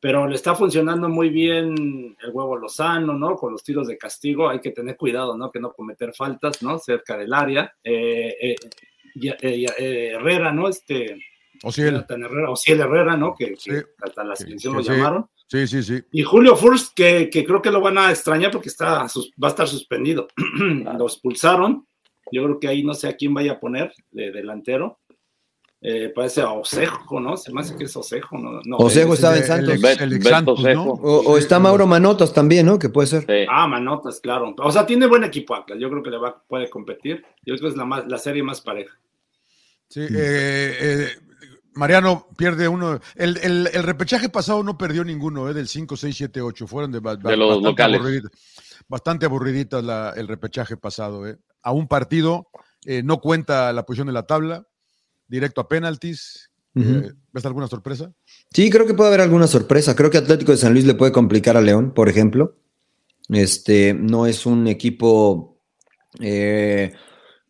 pero le está funcionando muy bien el huevo Lozano, ¿no? Con los tiros de castigo, hay que tener cuidado, ¿no? Que no cometer faltas, ¿no? Cerca del área. Eh, eh, eh, Herrera, ¿no? Este. Ociel. Herrera, Ociel Herrera, ¿no? Que, hasta la selección lo llamaron. Sí, sí, sí. Y Julio Furst, que, que, creo que lo van a extrañar porque está, va a estar suspendido. lo expulsaron. Yo creo que ahí no sé a quién vaya a poner de delantero. Eh, parece a Osejo, ¿no? Se me hace que es Osejo, ¿no? no Osejo estaba en Santos. El, Santos ¿no? o, está Mauro Manotas también, ¿no? Que puede ser. Ah, Manotas, claro. O sea, tiene buen equipo Atlas. Yo creo que le va, puede competir. Yo creo que es la, más, la serie más pareja. Sí, eh, eh, Mariano pierde uno. El, el, el, repechaje pasado no perdió ninguno, ¿eh? Del 5, 6, 7, 8. Fueron de, de los locales. bastante aburriditas la, el repechaje pasado, ¿eh? A un partido eh, no cuenta la posición de la tabla directo a penaltis. Eh, ¿Ves alguna sorpresa? Sí, creo que puede haber alguna sorpresa. Creo que Atlético de San Luis le puede complicar a León, por ejemplo. Este no es un equipo eh,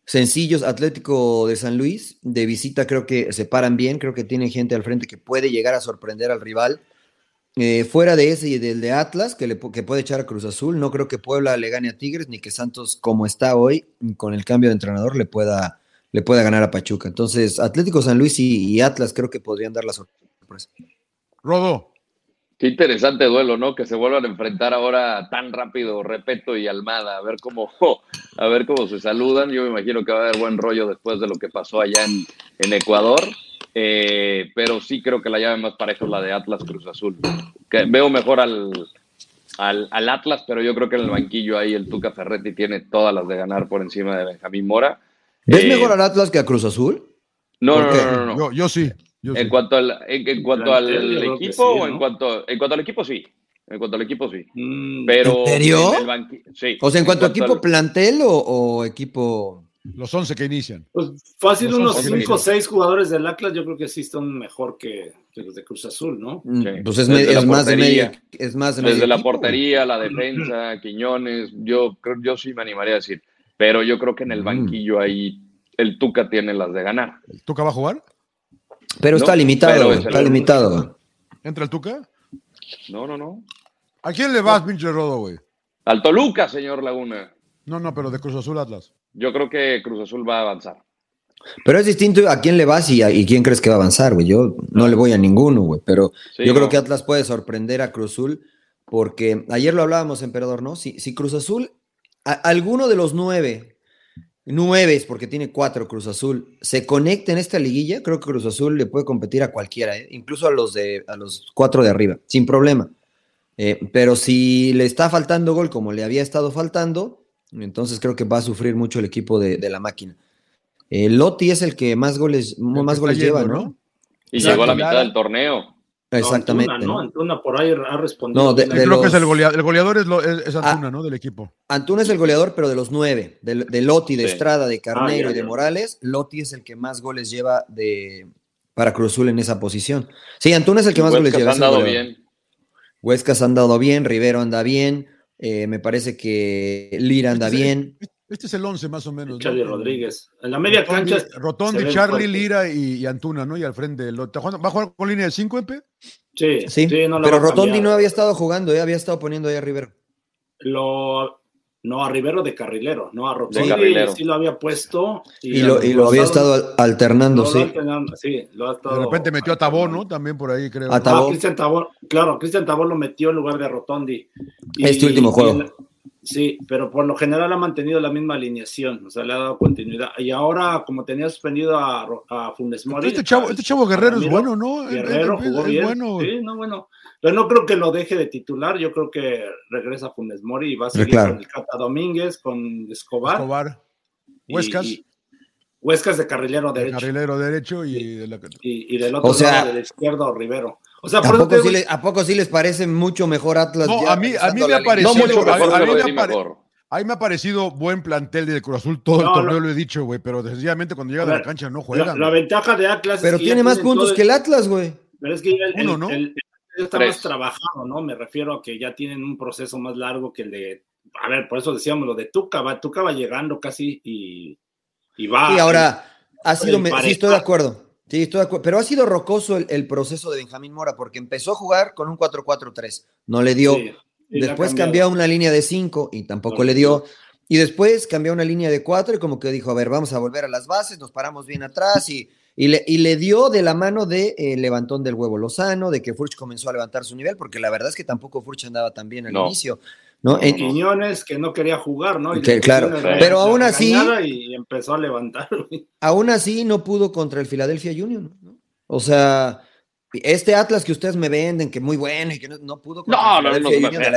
sencillo. Atlético de San Luis de visita creo que se paran bien. Creo que tiene gente al frente que puede llegar a sorprender al rival. Eh, fuera de ese y del de Atlas, que, le, que puede echar a Cruz Azul, no creo que Puebla le gane a Tigres, ni que Santos, como está hoy, con el cambio de entrenador, le pueda le pueda ganar a Pachuca. Entonces, Atlético San Luis y, Atlas creo que podrían dar la sorpresa. Rodo. Qué interesante duelo, ¿no? Que se vuelvan a enfrentar ahora tan rápido Repeto y Almada, a ver cómo, a ver cómo se saludan. Yo me imagino que va a haber buen rollo después de lo que pasó allá en, Ecuador. Eh, pero sí creo que la llave más pareja es la de Atlas Cruz Azul. Que veo mejor al, al, al, Atlas, pero yo creo que en el banquillo ahí el Tuca Ferretti tiene todas las de ganar por encima de Benjamín Mora. ¿Ves eh, mejor al Atlas que a Cruz Azul? No, no, no, no, Yo, yo sí. en, Cuanto al, en, cuanto al equipo, o en cuanto, en cuanto al equipo, sí. En cuanto al equipo, sí. Mm, Pero ¿En serio? sí. O sea, en cuanto, a equipo plantel o, equipo. Los 11 que inician. Pues fácil, Los unos once 5 o que 6 jugadores del Atlas, yo creo que sí están mejor que, que los de Cruz Azul, ¿no? Mm, Sí. Pues es, Desde me- es más portería. es más de Desde medio la portería, la defensa, Quiñones, yo creo, yo sí me animaría a decir, pero yo creo que en el Mm. banquillo ahí el Tuca tiene las de ganar. ¿El Tuca va a jugar? Pero está limitado, pero güey, es el- está limitado. ¿Entra el Tuca? No, no, no. ¿A quién le vas, pinche Rodo, güey? Al Toluca, señor Laguna. No, no, pero de Cruz Azul Atlas. Yo creo que Cruz Azul va a avanzar. Pero es distinto a quién le vas y, a- y quién crees que va a avanzar, güey. Yo no le voy a ninguno, güey. Pero Sí, yo creo que Atlas puede sorprender a Cruz Azul porque ayer lo hablábamos, emperador, ¿no? Si, si Cruz Azul, a- alguno de los nueve, nueve, porque tiene cuatro Cruz Azul, se conecta en esta liguilla, creo que Cruz Azul le puede competir a cualquiera, ¿eh? incluso a los, de, a los cuatro de arriba, sin problema. Eh, pero si le está faltando gol como le había estado faltando, entonces creo que va a sufrir mucho el equipo de, de la máquina. Eh, Lotti es el que más goles, más goles yendo, lleva, ¿no? ¿no? Y Exacto. llegó a la mitad del torneo. Exactamente. Antuna, ¿no? ¿no? Antuna por ahí ha respondido. No, de-. Yo creo que es el goleador. El goleador es, lo- es- es Ah. Antuna, ¿no? Del equipo. Antuna es el goleador, pero de los nueve, de, de Lotti, de Sí. Estrada, de Carnero Ah, ya, y de. Morales, Lotti es el que más goles lleva de para Cruz Azul en esa posición. Sí, Antuna es el que más goles Huescas lleva. han dado bien. Huescas han dado bien, Rivero anda bien, eh, me parece que Lira anda Este bien. Este es el 11 más o menos. ¿no? Charlie Rodríguez. En la media Rotondi, cancha. Rotondi, Charlie, fuerte. Lira y, y Antuna, ¿no? Y al frente. Lo- ¿está jugando- ¿Va a jugar con línea de 5, Epe? Sí, Sí, sí, no pero Rotondi cambiar. no había estado jugando, eh, había estado poniendo ahí a Rivero. Lo, no, a Rivero de carrilero, no a Rotondi. carrilero. Sí lo había puesto. Y, lo, y lo había estado al- alternando, lo sí. ha alternado, sí, lo ha estado De repente metió a Tabó, alternando. ¿no? También por ahí, creo. A Ah, Tabó. Cristian Tabó, claro, Cristian Tabó lo metió en lugar de Rotondi. Y- Este último y juego. Sí, pero por lo general ha mantenido la misma alineación, o sea, le ha dado continuidad. Y ahora, como tenía suspendido a, a Funes Mori. este, chavo, este chavo Guerrero es bueno, ¿no? Guerrero jugó es bien. bueno. Sí, no, bueno. Pero no creo que lo deje de titular. Yo creo que regresa Funes Mori y va a seguir claro. con el Cata Domínguez, con Escobar. Escobar, y- Huescas. y- Huescas de carrilero derecho. carrilero derecho y de la- Y, y del otro O sea- lado, del izquierdo, Rivero. O sea, ¿A por eso te poco, sí digo- le- ¿A poco sí les parece mucho mejor Atlas? No, ya a mí- a mí me ha parecido- No alineación? mucho a- mejor, a mí pero me sí apare- mejor. A mí me ha parecido buen plantel de Cruz Azul todo el torneo, no. lo he dicho, güey, pero sencillamente cuando A llegan a la cancha no la, juegan. la ventaja de Atlas es Pero que ya tiene más puntos que el Atlas, güey. Pero es que ya el, Uno, el- ¿no? el- el está Tres. más trabajado, ¿no? Me refiero a que ya tienen un proceso más largo que el de. A ver, por eso decíamos lo de Tuca, va, Tuca va llegando casi y, y va. Y ahora, ha sido, me- sí, estoy de acuerdo. Sí, estoy de acuerdo. Pero ha sido rocoso el, el proceso de Benjamín Mora, porque empezó a jugar con un 4-4-3. No le dio. Sí, después cambió a una línea de 5 y tampoco No le le dio. Y después cambió a una línea de 4 y como que dijo, a ver, vamos a volver a las bases, nos paramos bien atrás y, y, le, y le dio de la mano de eh, levantón del huevo Lozano, de que Furch comenzó a levantar su nivel, porque la verdad es que tampoco Furch andaba tan bien al No. inicio. ¿No? En- Quiñones que no quería jugar, ¿no? Y Que, claro, la- pero la aún así- Y empezó a levantar. aún así no pudo contra el Philadelphia Union. ¿no? O sea, este Atlas que ustedes me venden, que muy bueno y que no, no pudo contra No, el no, no, Philadelphia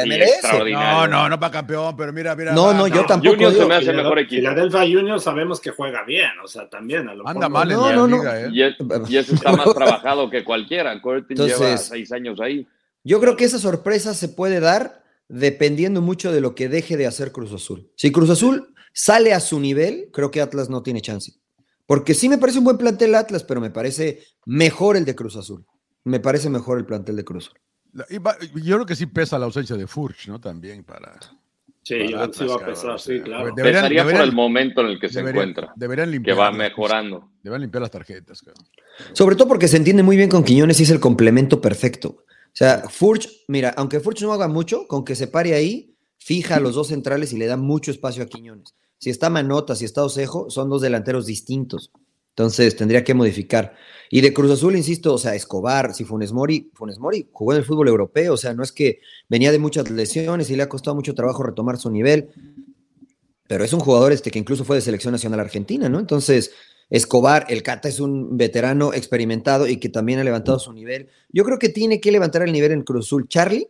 no, la. No, no, no para campeón, pero mira, mira. No, va, no, yo tampoco. Junior se me hace mejor equipo. Philadelphia Junior sabemos que juega bien, o sea, también. A lo Anda mal en No, la no, no. liga, ¿eh? Y, es- y está más trabajado que cualquiera. Curtin lleva Entonces- seis años ahí. Yo creo que esa sorpresa se puede dar dependiendo mucho de lo que deje de hacer Cruz Azul. Si Cruz Azul sale a su nivel, creo que Atlas no tiene chance. Porque sí me parece un buen plantel Atlas, pero me parece mejor el de Cruz Azul. Me parece mejor el plantel de Cruz Azul. Va- Yo creo que sí pesa la ausencia de Furch, ¿no? También para. Sí, para yo creo que sí va a pesar, sí, claro. Deberían- Pesaría por el momento en el que se encuentra. Deberían Que limpiar. va las- mejorando. Deberían limpiar las tarjetas, cabrón. Sobre todo porque se entiende muy bien con Quiñones y es el complemento perfecto. O sea, Furch, mira, aunque Furch no haga mucho, con que se pare ahí, fija a los dos centrales y le da mucho espacio a Quiñones. Si está Manota, si está Osejo, son dos delanteros distintos. Entonces tendría que modificar. Y de Cruz Azul, insisto, o sea, Escobar, si Funes Mori, Funes Mori jugó en el fútbol europeo, o sea, no es que venía de muchas lesiones y le ha costado mucho trabajo retomar su nivel, pero es un jugador este que incluso fue de selección nacional argentina, ¿no? Entonces, Escobar, el Cata es un veterano experimentado y que también ha levantado su nivel. Yo creo que tiene que levantar el nivel en Cruz Azul. Charlie,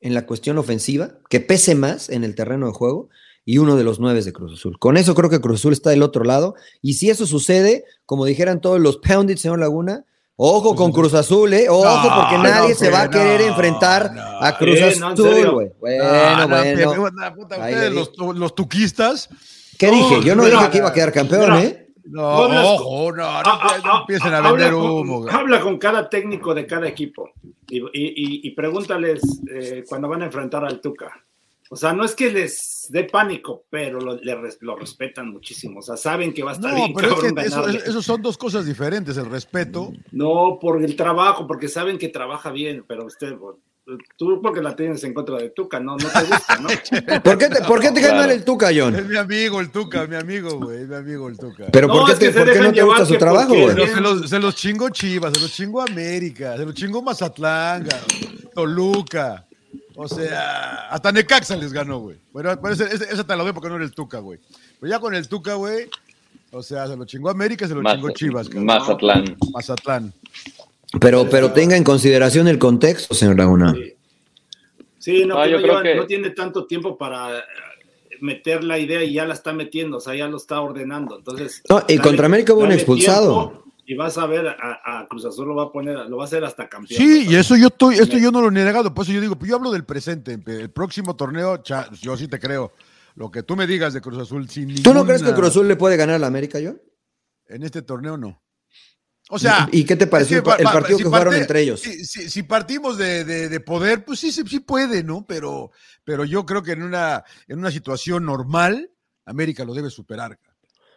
en la cuestión ofensiva, que pese más en el terreno de juego, y uno de los nueve de Cruz Azul. Con eso creo que Cruz Azul está del otro lado. Y si eso sucede, como dijeran todos los Pounded, señor Laguna, ojo con Cruz Azul, ¿eh? Ojo, No, porque nadie no, se va a que querer no, enfrentar a Cruz Eh, Azul, güey. Bueno, no, bueno. puta, ustedes, los tuquistas, ¿Qué dije? Yo no dije que iba a quedar campeón, ¿eh? No, ojo, no, no, empiecen a vender humo. Habla con cada técnico de cada equipo y, pregúntales eh, cuando van a enfrentar al Tuca. O sea, no es que les dé pánico, pero lo, lo respetan muchísimo. O sea, saben que va a estar no, pero es que eso, eso, son dos cosas diferentes, el respeto. No, por el trabajo, porque saben que trabaja bien, pero usted, Tú porque la tienes en contra de Tuca, no, no te gusta, ¿no? ¿Por qué te, ¿por qué te cae mal el Tuca, John? Es mi amigo el Tuca, mi amigo, güey, es mi amigo el Tuca. Pero ¿por qué, te, ¿por qué no te gusta su trabajo, güey? Se los, se los chingó Chivas, se los chingó América, se los chingó Mazatlán, Toluca. O sea, hasta Necaxa les ganó, güey. Bueno, ese, ese, te lo doy porque no era el Tuca, güey. Pero ya con el Tuca, güey, o sea, se lo chingó América, se lo chingó Chivas. Mazatlán. Mazatlán. Pero, pero tenga en consideración el contexto, señor Laguna. Sí, no, no, tiene tanto tiempo para eh, meter la idea y ya la está metiendo, o sea, ya lo está ordenando. Entonces, no, y contra América hubo un expulsado. Y vas a ver a, Cruz Azul lo va a poner, lo va a hacer hasta campeón. Sí, y eso yo estoy, esto yo no lo he negado, por eso yo digo, pues yo hablo del presente, el próximo torneo, yo sí te creo. Lo que tú me digas de Cruz Azul sin ¿Tú no crees que Cruz Azul le puede ganar a la América, yo? En este torneo no. O sea. ¿Y qué te pareció el partido que jugaron entre ellos? Si, partimos de, poder, pues sí, sí puede, ¿no? Pero, pero yo creo que en una, en una situación normal, América lo debe superar.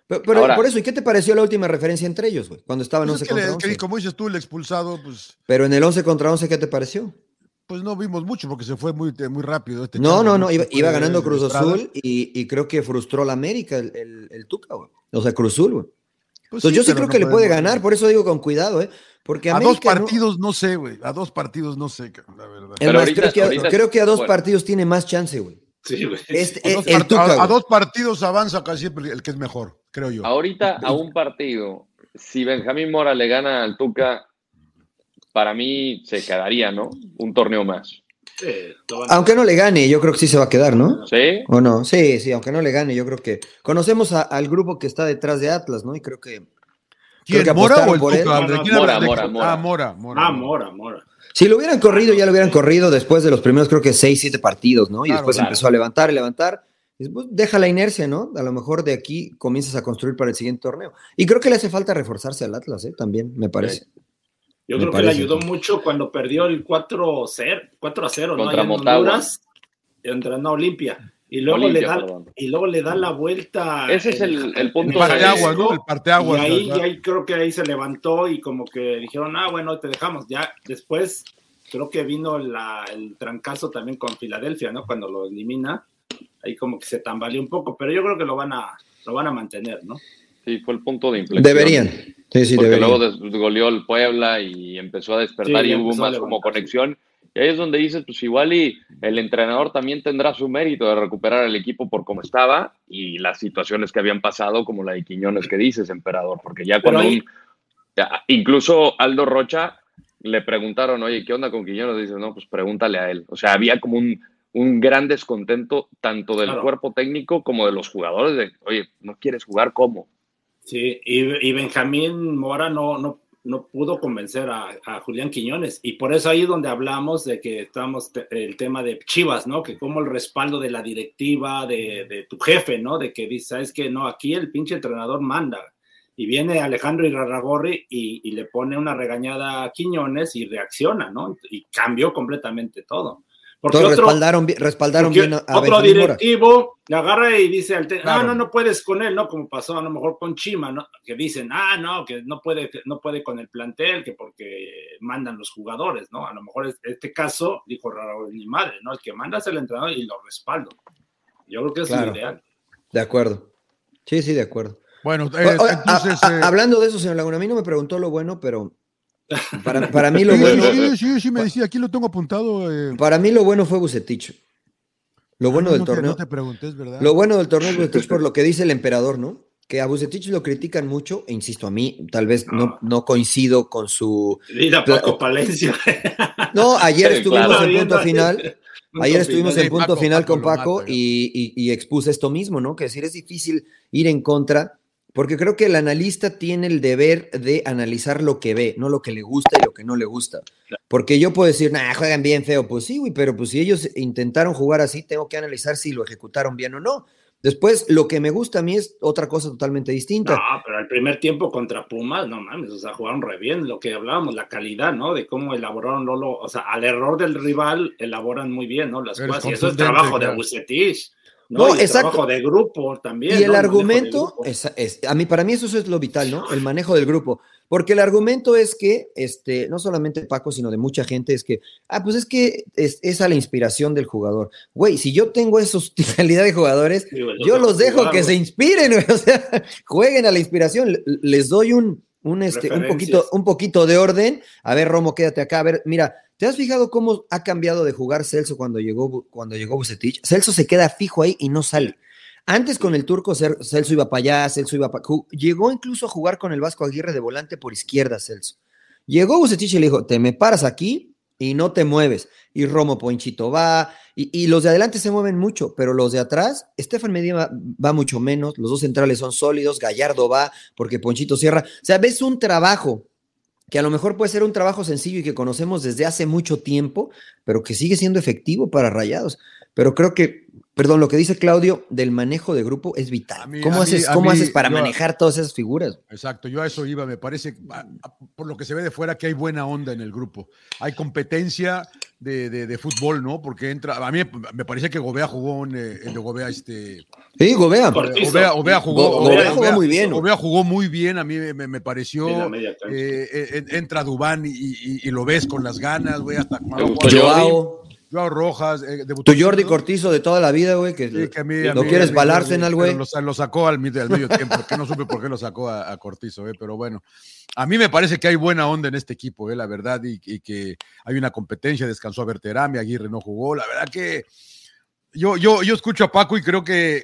Pero, por eso, ¿y qué te pareció la última referencia entre ellos, güey? Cuando estaban pues 11 contra 11. como dices tú, el expulsado, pues. Pero en el 11 contra 11, ¿qué te pareció? Pues no vimos mucho porque se fue muy, muy rápido. Este no, no, no, iba, ganando Cruz Azul y, creo que frustró a la América el, el, el Tuca, güey. O sea, Cruz Azul, güey. Pues Entonces yo sí creo que le puede ganar, por eso digo con cuidado, ¿eh? Porque a dos partidos no, sé, güey. A dos partidos no sé, la verdad. creo, que, a dos partidos tiene más chance, güey. Sí, güey. Este, a, dos partidos avanza casi el que es mejor, creo yo. Ahorita a un partido, si Benjamín Mora le gana al Tuca, para mí se quedaría, ¿no? Un torneo más. Aunque no le gane, yo creo que sí se va a quedar, ¿no? Sí. ¿O no? Sí, sí, aunque no le gane, yo creo que conocemos al grupo que está detrás de Atlas, ¿no? Y creo que ¿Quién, Mora o el Tuca? Mora, Mora, Mora. Ah, Mora, Mora. Ah, Mora, Mora. Si lo hubieran corrido, ya lo hubieran corrido después de los primeros, creo que seis, siete partidos, ¿no? Y después empezó a levantar y levantar. Y después deja la inercia, ¿no? A lo mejor de aquí comienzas a construir para el siguiente torneo. Y creo que le hace falta reforzarse al Atlas, ¿eh? También, me parece. Yo creo que le ayudó mucho cuando perdió el 4-0, 4 0, ¿no? Allá en Honduras, entrando a Olimpia. Y luego, le da, y luego le da la vuelta. Ese es el, el punto. El parteaguas, ¿no? El parteaguas. Y ahí, ahí, creo que ahí se levantó y como que dijeron, ah, bueno, te dejamos. Ya después creo que vino la, el trancazo también con Filadelfia, ¿no? Cuando lo elimina. Ahí como que se tambaleó un poco, pero yo creo que lo van a, lo van a mantener, ¿no? Sí, fue el punto de inflexión. Deberían. Sí, sí, porque luego desgoleó el Puebla y empezó a despertar y hubo más como conexión. Y ahí es donde dices, pues igual y el entrenador también tendrá su mérito de recuperar el equipo por cómo estaba y las situaciones que habían pasado, como la de Quiñones que dices, emperador, porque ya cuando incluso Aldo Rocha le preguntaron, oye, ¿qué onda con Quiñones? Dice, no, pues pregúntale a él. O sea, había como un, un gran descontento tanto del cuerpo técnico como de los jugadores de, oye, ¿no quieres jugar cómo? Sí, y, y Benjamín Mora no, no, no pudo convencer a, Julián Quiñones. Y por eso ahí es donde hablamos de que estamos el tema de Chivas, ¿no? Que como el respaldo de la directiva, de, tu jefe, ¿no? De que dice, ¿sabes que No, aquí el pinche entrenador manda. Y viene Alejandro Irarragorri y, y le pone una regañada a Quiñones y reacciona, ¿no? Y cambió completamente todo. Porque otro, respaldaron, respaldaron bien a Otro directivo le agarra y dice al ah, no, no puedes con él, ¿no? Como pasó a lo mejor con Chima, ¿no? Que dicen, ah, no, que no puede, no puede con el plantel, que porque mandan los jugadores, ¿no? A lo mejor en este caso, dijo Raro mi madre, ¿no? El que manda es el entrenador y lo respaldo. Yo creo que es lo ideal. De acuerdo. Sí, sí, de acuerdo. Bueno, eh, entonces, eh, hablando de eso, señor Laguna, a mí no me preguntó lo bueno, pero para, para mí lo bueno. Sí, sí, sí, me decía, aquí lo tengo apuntado. Eh. Para mí lo bueno fue Bucetich. Lo bueno del torneo. no te preguntes, ¿verdad? Lo bueno del torneo es por lo que dice el emperador, ¿no? Que a Bucetich lo critican mucho, e insisto, a mí tal vez no, no coincido con su. Mira, Paco Palencia. No, ayer estuvimos en punto final. Ayer estuvimos en punto final con Paco y, y, y expuse esto mismo, ¿no? Que decir, es difícil ir en contra porque creo que el analista tiene el deber de analizar lo que ve, no lo que le gusta y lo que no le gusta. Porque yo puedo decir, nah, juegan bien feo. Pues sí, güey, pero pues si ellos intentaron jugar así, tengo que analizar si lo ejecutaron bien o no. Después, lo que me gusta a mí es otra cosa totalmente distinta. No, pero el primer tiempo contra Pumas, no mames, o sea, jugaron re bien, lo que hablábamos, la calidad, ¿no? De cómo elaboraron Lolo, o sea, al error del rival elaboran muy bien, ¿no? Las cosas, y eso es trabajo de. Bucetich, ¿no? No, Y el exacto. trabajo de grupo también. Y el argumento, es, es- a mí, para mí eso es lo vital, ¿no? El manejo del grupo. Porque el argumento es que, este, no solamente Paco, sino de mucha gente, es que, ah, pues es que es, es a la inspiración del jugador. Güey, si yo tengo esos calidad de jugadores, Sí, yo los dejo jugar, que se inspiren, güey, o sea, jueguen a la inspiración. Le- Les doy un, un, este, un, poquito, un poquito de orden. A ver, Romo, quédate acá. A ver, mira, ¿te has fijado cómo ha cambiado de jugar Celso cuando llegó, cuando llegó Bucetich? Celso se queda fijo ahí y no sale. Antes con el turco Celso iba para allá, Celso iba para... Llegó incluso a jugar con el Vasco Aguirre de volante por izquierda, Celso. Llegó Bucetich y le dijo, te me paras aquí y no te mueves. Y Romo Ponchito va, y, y los de adelante se mueven mucho, pero los de atrás, Estefan Medina va, va mucho menos, los dos centrales son sólidos, Gallardo va porque Ponchito cierra. O sea, ves un trabajo que a lo mejor puede ser un trabajo sencillo y que conocemos desde hace mucho tiempo, pero que sigue siendo efectivo para Rayados. Pero creo que, perdón, lo que dice Claudio del manejo de grupo es vital. mí- ¿Cómo, haces, mí- a cómo mí- haces para yo- manejar todas esas figuras? Exacto, yo a eso iba, me parece, por lo que se ve de fuera, que hay buena onda en el grupo. Hay competencia de, de- de fútbol, ¿no? Porque entra, a mí me parece que Gobea jugó en, eh, el de Gobea, este, Sí, Gobea. Jugó, Go- Gobea Obea- jugó muy bien. Obea jugó muy bien, a mí me, me- me pareció. Eh, entra Dubán y, y- y lo ves con las ganas, güey, hasta ¿Te gustó Joao Joao, Rojas, eh, debutó tu Jordi. Cortizo de toda la vida, güey, que, Sí, que a mí- a no quieres a mí- para el pero Arsenal, güey. Lo, lo sacó al, medio tiempo, que no supe por qué lo sacó a, a Cortizo, eh, pero bueno. A mí me parece que hay buena onda en este equipo, eh, la verdad, y, y que hay una competencia, descansó a Berterame, Aguirre no jugó, la verdad que yo, yo, yo escucho a Paco y creo que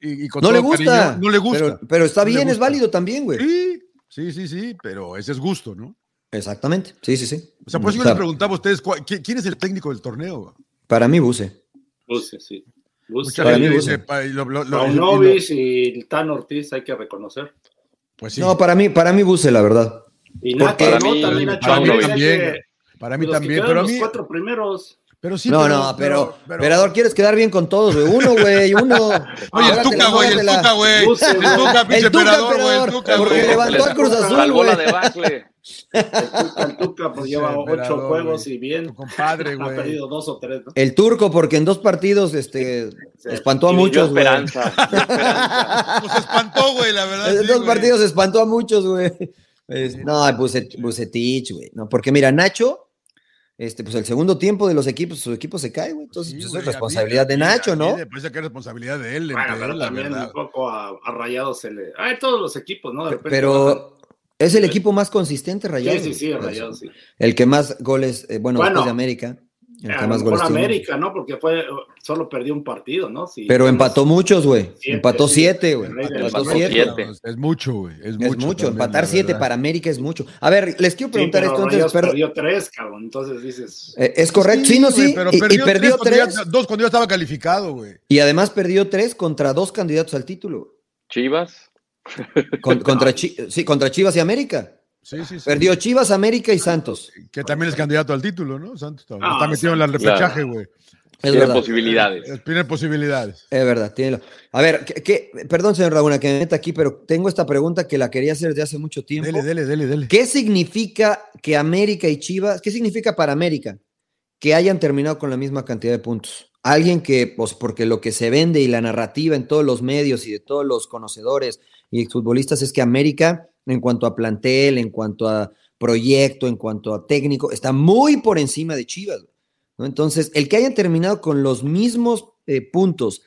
y, y con No le todo gusta. cariño, no le gusta. Pero, pero está No le bien, es gusta. válido también, güey. Sí, sí, sí, sí, pero ese es gusto, ¿no? Exactamente. Sí, sí, sí. O sea, por eso yo les preguntaba a ustedes, ¿cuál- quién, es el técnico del torneo? Para mí, Buse. Buse, sí. Buse. Para mí, Buse. y lo- lo- lo- Paunovic y el Tan Ortiz hay que reconocer. Pues sí, No, para mí, para mí Buse, la verdad. Y Nacho, Para ¿no? mí- también para mí también, para mí los también, pero a los mí, cuatro primeros. pero sí, no, no, pero, pero- Emperador, quieres quedar bien con todos, güey. Uno, güey, uno. Oye, el Tuca, güey, el. Tuca, güey. El. Tuca, pinche emperador, güey, porque güey. levantó al Cruz Azul, Salvó la güey. debacle. El Tuca, pues lleva ocho juegos y bien. Tu compadre, Ha perdido dos o tres, ¿no? El turco, porque en dos partidos este, Sí. espantó a Y muchos, güey. esperanza. esperanza. Pues se espantó, güey, la verdad. En sí, dos güey. partidos espantó a muchos, güey. Es- no, Bucet- Bucetich, güey. No, porque mira, Nacho, este, pues el segundo tiempo de los equipos, su equipo se cae, güey. Entonces, Sí, pues, güey, es mí- responsabilidad de Nacho, ¿no? Parece que es responsabilidad de él, Bueno, pero la también verdad. un poco a, a Rayados se le. Ay, todos los equipos, ¿no? De repente. Pero es el equipo más consistente, Sí, Rayados. sí, sí, güey. Rayados, sí. El que más goles, eh, bueno, Bueno, después de América, el que más goles tiene. América, ¿no? Porque fue, solo perdió un partido, ¿no? Sí, Pero empató muchos, güey. Empató sí. siete, güey. Empató siete. siete. Es, es mucho, güey. Es Es mucho. también, empatar siete para América es mucho. A ver, les quiero Sí, preguntar pero esto antes, Rayados pero- perdió tres, cabrón. Entonces dices. eh, es correcto, sí, no, sí, pero y- y, perdió, tres, cuando tres, ya- dos cuando ya estaba calificado, güey. y además perdió tres contra dos candidatos al título. Chivas. Con- contra, Chi- sí, contra Chivas y América. Sí, sí, sí. Perdió Chivas, América y Santos. Que también es candidato al título, ¿no? Santos está, Ah, está metido en el repechaje, güey. Es Tiene verdad. posibilidades. Tiene posibilidades. Es verdad, tiene. A ver, ¿qué, qué- perdón, señor Laguna, que me meta aquí, pero tengo esta pregunta que la quería hacer desde hace mucho tiempo. Dele, dele, dele, dele. ¿Qué significa que América y Chivas, qué significa para América que hayan terminado con la misma cantidad de puntos? Alguien que, pues, porque lo que se vende y la narrativa en todos los medios y de todos los conocedores y futbolistas es que América, en cuanto a plantel, en cuanto a proyecto, en cuanto a técnico, está muy por encima de Chivas. Entonces, el que hayan terminado con los mismos eh, puntos,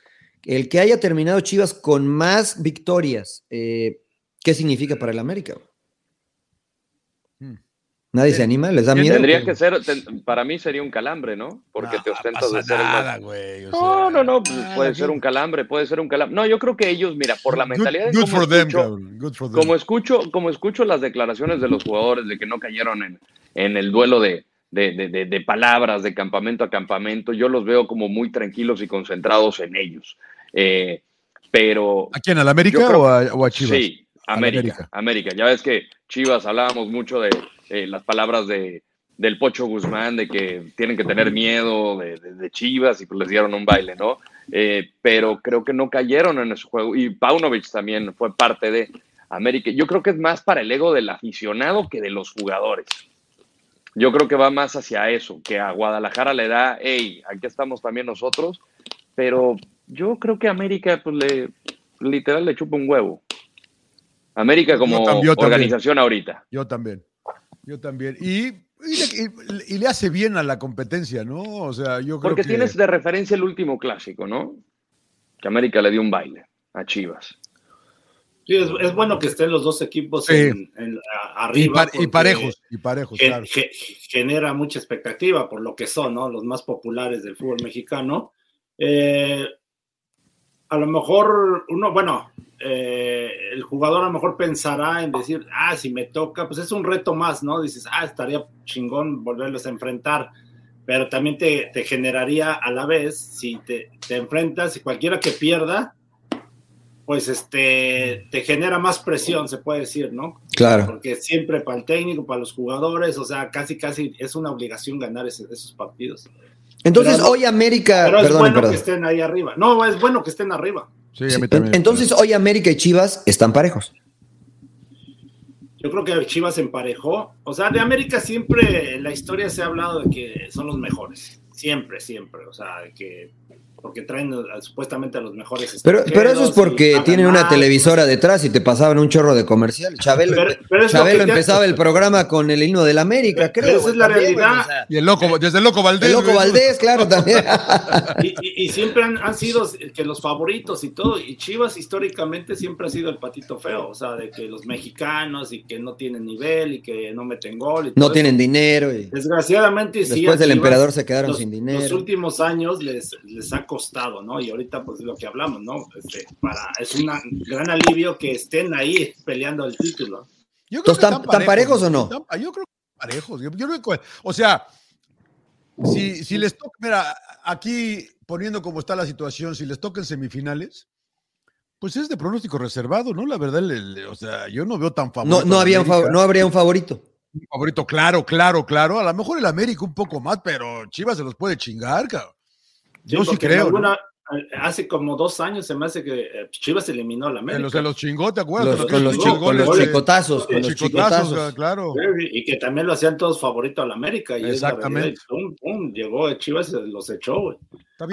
el que haya terminado Chivas con más victorias, eh, ¿qué significa para el América? ¿Nadie se anima? ¿Les da Sí, miedo? Tendría que ser, ten- para mí sería un calambre, ¿no? Porque te No ostentas pasa de ser el más- nada, güey. o No, sea, no, no, pues nada, puede good- ser un calambre, puede ser un calambre. No, yo creo que ellos, mira, por la good- mentalidad de Good cómo for them, escucho- cabrón. Good for them. como escucho, como escucho las declaraciones de los jugadores de que no cayeron en, en el duelo de, de, de- de- de palabras de campamento a campamento, yo los veo como muy tranquilos y concentrados en ellos. Eh, pero ¿A quién? ¿Al América creo- o, a, o a Chivas? sí, América. América. Ya ves que Chivas hablábamos mucho de eh, las palabras de del Pocho Guzmán, de que tienen que tener miedo de, de- de Chivas y pues les dieron un baile, ¿no? eh, pero creo que no cayeron en ese juego. Y Paunovic también fue parte de América. Yo creo que es más para el ego del aficionado que de los jugadores. Yo creo que va más hacia eso, que a Guadalajara le da, hey, aquí estamos también nosotros, pero yo creo que América, pues le, literal, le chupa un huevo. América como organización ahorita. Yo también. Yo también. Y, y, le hace bien a la competencia, ¿no? O sea, yo creo Porque tienes de referencia el último clásico, ¿no? Que América le dio un baile a Chivas. Sí, es, bueno que estén los dos equipos en, arriba. Y, parejos, y parejos, claro. genera mucha expectativa por lo que son, ¿no? Los más populares del fútbol mexicano. Eh, a lo mejor uno, bueno, eh, el jugador a lo mejor pensará en decir, ah, si me toca, pues es un reto más, ¿no? Dices, ah, estaría chingón volverlos a enfrentar, pero también te, generaría a la vez, si te, enfrentas y cualquiera que pierda, pues este, te genera más presión, se puede decir, ¿no? Claro. Porque siempre para el técnico, para los jugadores, o sea, casi, casi es una obligación ganar esos partidos. Entonces, hoy América. Pero es bueno que estén ahí arriba. No, es bueno que estén arriba. Entonces, hoy América y Chivas están parejos. Yo creo que Chivas emparejó. O sea, de América siempre en la historia se ha hablado de que son los mejores. Siempre, siempre. O sea, de que porque traen supuestamente a los mejores. Pero, pero eso es porque tienen una televisora detrás y te pasaban un chorro de comercial. Chabelo, empezaba el programa con el himno del América, creo. esa es la realidad. y el loco, desde el Loco Valdés. El Loco Valdés, claro, también. y, siempre han, sido que los favoritos y todo. Y Chivas históricamente siempre ha sido el patito feo. O sea, de que los mexicanos y que no tienen nivel y que no meten gol. no tienen dinero. Y... Desgraciadamente, Después del emperador se quedaron sin dinero. Los últimos años les, les ha costado, ¿no? Y ahorita, pues, lo que hablamos, ¿no? Este, para, es un gran alivio que estén ahí peleando el título. Yo creo ¿Están, parejos, o no? yo creo que parejos. Yo, creo que, o sea, si, si les toca, mira, aquí poniendo como está la situación, si les toca en semifinales, pues es de pronóstico reservado, ¿no? La verdad, o sea, yo no veo tan favorito. No, no, había no habría un favorito. Un favorito, claro, claro, claro. A lo mejor el América un poco más, pero Chivas se los puede chingar, cabrón. Yo sí creo. Hace como dos años se me hace que eh, Chivas eliminó a la América. Se los chingó, ¿te acuerdas? con, los, chicotazos. Con los chicotazos, claro. Y que también lo hacían todos favorito a la América. Y Exactamente. llegó Chivas y los echó, güey.